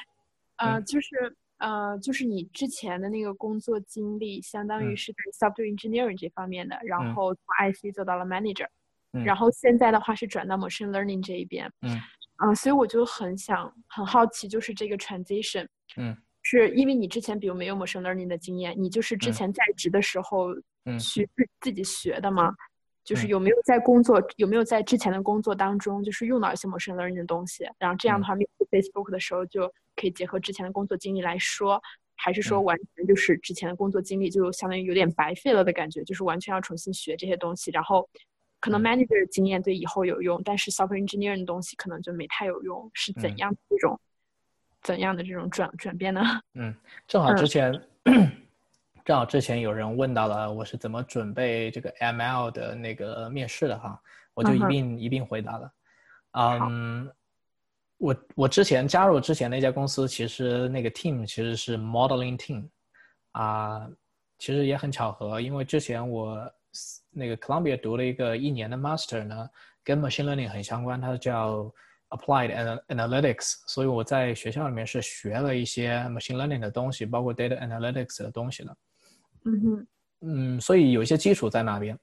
呃，就是呃，就是你之前的那个工作经历，相当于是在 software engineering 这方面的，然后从 IC 做到了 manager，然后现在的话是转到 machine learning 这一边。嗯。啊，所以我就很想很好奇，就是这个 transition。嗯。是因为你之前比如没有 machine learning 的经验，你就是之前在职的时候去自自己学的吗？就是有没有在工作，有没有在之前的工作当中就是用到一些 machine learning 的东西？然后这样的话，面对 Facebook 的时候就可以结合之前的工作经历来说，还是说完全就是之前的工作经历就相当于有点白费了的感觉？就是完全要重新学这些东西，然后可能 manager 的经验对以后有用，但是 software engineering 的东西可能就没太有用，是怎样这种？怎样的这种转转变呢？嗯，正好之前，正好之前有人问到了我是怎么准备这个 ML 的那个面试的哈，我就一并一并回答了。嗯，我我之前加入之前那家公司，其实那个 team 其实是 modeling team，啊，其实也很巧合，因为之前我那个 Columbia 读了一个一年的 master 呢，跟 machine learning 很相关，它叫。Applied analytics，所以我在学校里面是学了一些 machine learning 的东西，包括 data analytics 的东西的。嗯哼，嗯，所以有一些基础在那边。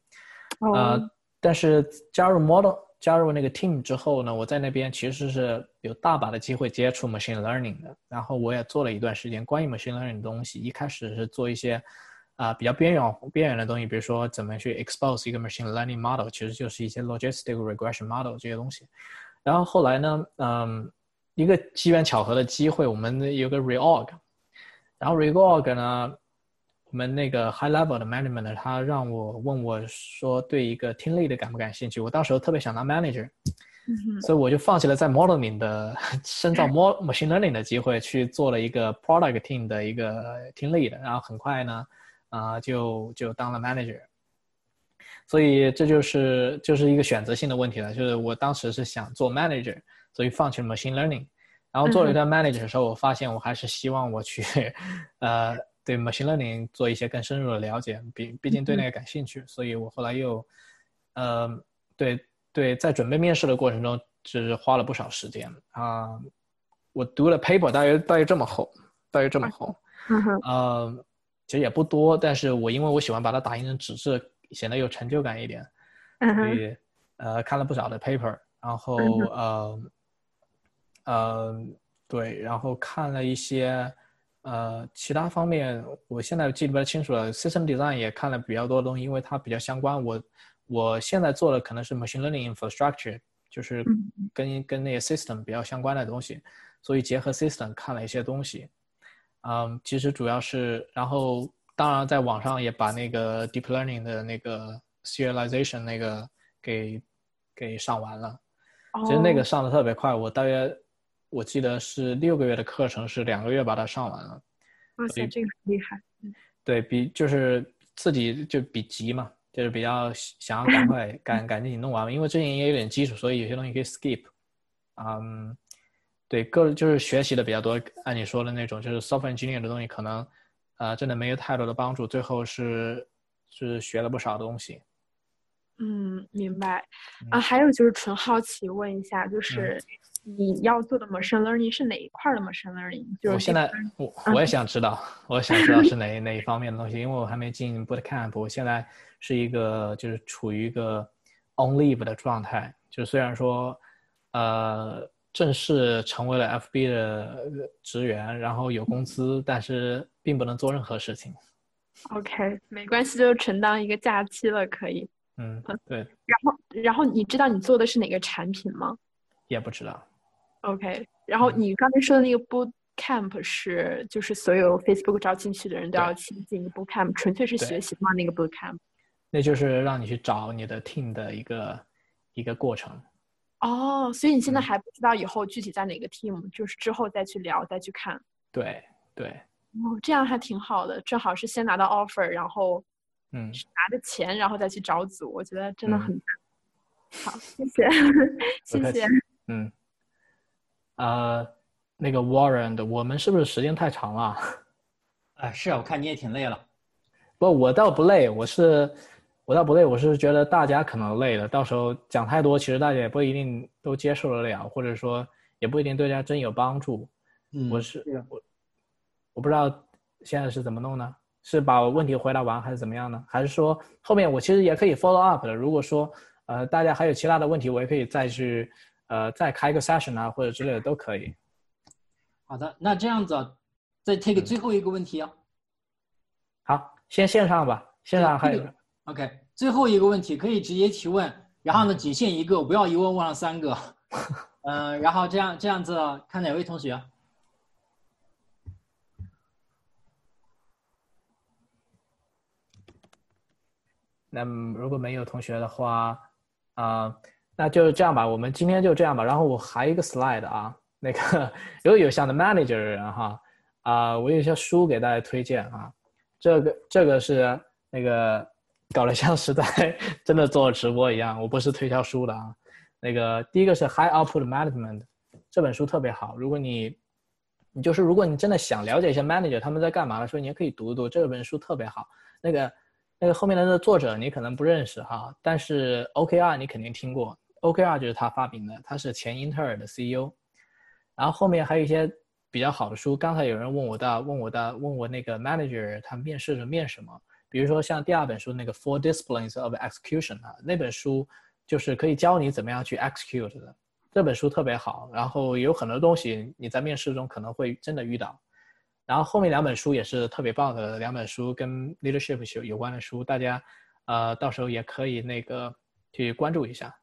呃，但是加入 model 加入那个 team 之后呢，我在那边其实是有大把的机会接触 machine learning 的。然后我也做了一段时间关于 machine learning 的东西。一开始是做一些啊比较边缘边缘的东西，比如说怎么去 expose 一个 machine learning model，其实就是一些 logistic regression model 这些东西。然后后来呢，嗯，一个机缘巧合的机会，我们有个 reorg，然后 reorg 呢，我们那个 high level 的 management 他让我问我说，对一个 team lead 感不感兴趣？我当时特别想当 manager，所以我就放弃了在 modeling 的深造 more machine learning 的机会，去做了一个 product team 的一个 team lead，然后很快呢，啊，就就当了 manager。所以这就是就是一个选择性的问题了，就是我当时是想做 manager，所以放弃了 machine learning，然后做了一段 manager 的时候，我发现我还是希望我去，呃，对 machine learning 做一些更深入的了解，毕毕竟对那个感兴趣，所以我后来又，呃，对对，在准备面试的过程中，就是花了不少时间。啊。我读了 paper，大约大约这么厚，大约这么厚，呃，其实也不多，但是我因为我喜欢把它打印成纸质，显得有成就感一点，所以呃看了不少的 paper，然后呃呃对，然后看了一些呃其他方面，我现在记不太清楚了。System design 也看了比较多的东西，因为它比较相关。我我现在做的可能是 machine learning infrastructure，就是跟跟那些 system 比较相关的东西。所以结合 system 看了一些东西，嗯，其实主要是，然后当然在网上也把那个 deep learning 的那个 serialization 那个给给上完了，其实那个上的特别快，我大约我记得是六个月的课程，是两个月把它上完了。哇塞，这个厉害！对比就是自己就比急嘛，就是比较想要赶快 赶赶紧弄完，因为之前也有点基础，所以有些东西可以 skip，嗯。对，个就是学习的比较多，按你说的那种，就是 software engineer 的东西，可能，呃，真的没有太多的帮助。最后是是学了不少东西。嗯，明白。啊，还有就是纯好奇问一下，就是你要做的 machine learning 是哪一块的 machine learning？就是我现在我 我也想知道，我想知道是哪哪一方面的东西，因为我还没进 boot camp，我现在是一个就是处于一个 on leave 的状态，就虽然说，呃。正式成为了 FB 的职员，然后有工资，但是并不能做任何事情。OK，没关系，就承当一个假期了，可以。嗯，对。然后，然后你知道你做的是哪个产品吗？也不知道。OK，然后你刚才说的那个 Boot Camp 是，就是所有 Facebook 招进去的人都要去进 Boot Camp，纯粹是学习吗？那个 Boot Camp？那就是让你去找你的 team 的一个一个过程。哦，所以你现在还不知道以后具体在哪个 team，就是之后再去聊，再去看。对对。哦，这样还挺好的，正好是先拿到 offer，然后，嗯，拿着钱，然后再去找组，我觉得真的很好。谢谢，谢谢。嗯。呃，那个 Warren 的我们是不是时间太长了？哎，是啊，我看你也挺累了。不，我倒不累，我是。我倒不累，我是觉得大家可能累了，到时候讲太多，其实大家也不一定都接受得了，或者说也不一定对大家真有帮助。嗯，我是我，我不知道现在是怎么弄呢？是把问题回答完还是怎么样呢？还是说后面我其实也可以 follow up 的？如果说呃大家还有其他的问题，我也可以再去呃再开个 session 啊或者之类的都可以。好的，那这样子再 take 最后一个问题啊。好，先线上吧，线上还有。OK，最后一个问题可以直接提问，然后呢，仅限一个，不要一问问了三个。嗯，然后这样这样子，看哪位同学。那如果没有同学的话，啊，那就这样吧，我们今天就这样吧。然后我还有一个 slide 啊，那个如果有想的 manager 的人哈，啊，我有一些书给大家推荐啊，这个这个是那个。搞得像是在真的做直播一样，我不是推销书的啊。那个第一个是 High Output Management，这本书特别好。如果你，你就是如果你真的想了解一下 manager 他们在干嘛的时候，你也可以读一读这本书特别好。那个那个后面的那个作者你可能不认识哈，但是 OKR 你肯定听过，OKR 就是他发明的，他是前英特尔的 CEO。然后后面还有一些比较好的书，刚才有人问我的，问我的，问我那个 manager 他面试的面什么？比如说像第二本书那个 Four Disciplines of Execution 啊，那本书就是可以教你怎么样去 execute 的。这本书特别好，然后有很多东西你在面试中可能会真的遇到。然后后面两本书也是特别棒的两本书，跟 leadership 有有关的书，大家呃到时候也可以那个去关注一下。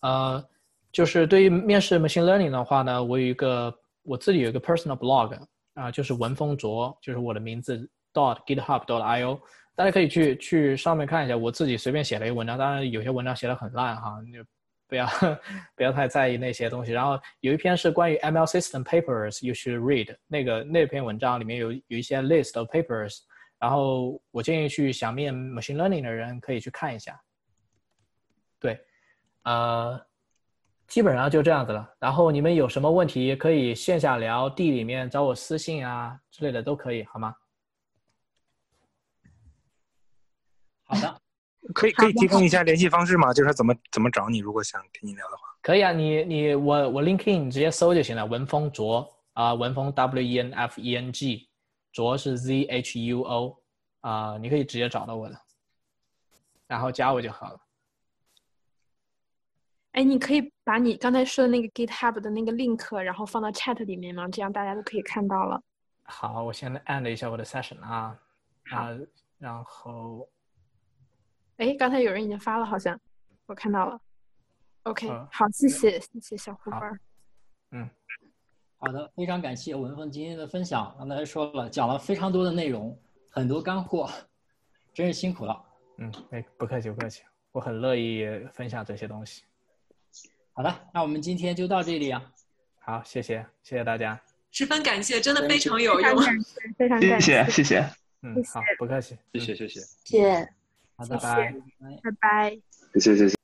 呃，就是对于面试 machine learning 的话呢，我有一个我自己有一个 personal blog 啊，就是文风卓，就是我的名字 dot github dot io。大家可以去去上面看一下，我自己随便写了一个文章，当然有些文章写的很烂哈，就不要 不要太在意那些东西。然后有一篇是关于 ML system papers you should read，那个那篇文章里面有有一些 list of papers，然后我建议去想面 machine learning 的人可以去看一下。对，呃，基本上就这样子了。然后你们有什么问题可以线下聊，地里面找我私信啊之类的都可以，好吗？好的，可以可以提供一下联系方式吗？就是他怎么怎么找你？如果想跟你聊的话，可以啊，你你我我 LinkedIn 直接搜就行了，文峰卓啊，文峰 W E N F E N G，卓是 Z H U O 啊，你可以直接找到我的，然后加我就好了。哎，你可以把你刚才说的那个 GitHub 的那个 link，然后放到 chat 里面吗？这样大家都可以看到了。好，我先按了一下我的 session 啊，啊，然后，哎，刚才有人已经发了，好像我看到了。OK，好，谢谢谢谢小伙伴。嗯，好的，非常感谢文峰今天的分享。刚才说了，讲了非常多的内容，很多干货，真是辛苦了。嗯，哎，不客气不客气，我很乐意分享这些东西。好的，那我们今天就到这里啊。好，谢谢谢谢大家。十分感谢，真的非常有用。非常感谢，谢谢，嗯，好，不客气，谢谢，谢谢，谢谢，好的，拜拜，拜拜，谢谢，谢谢。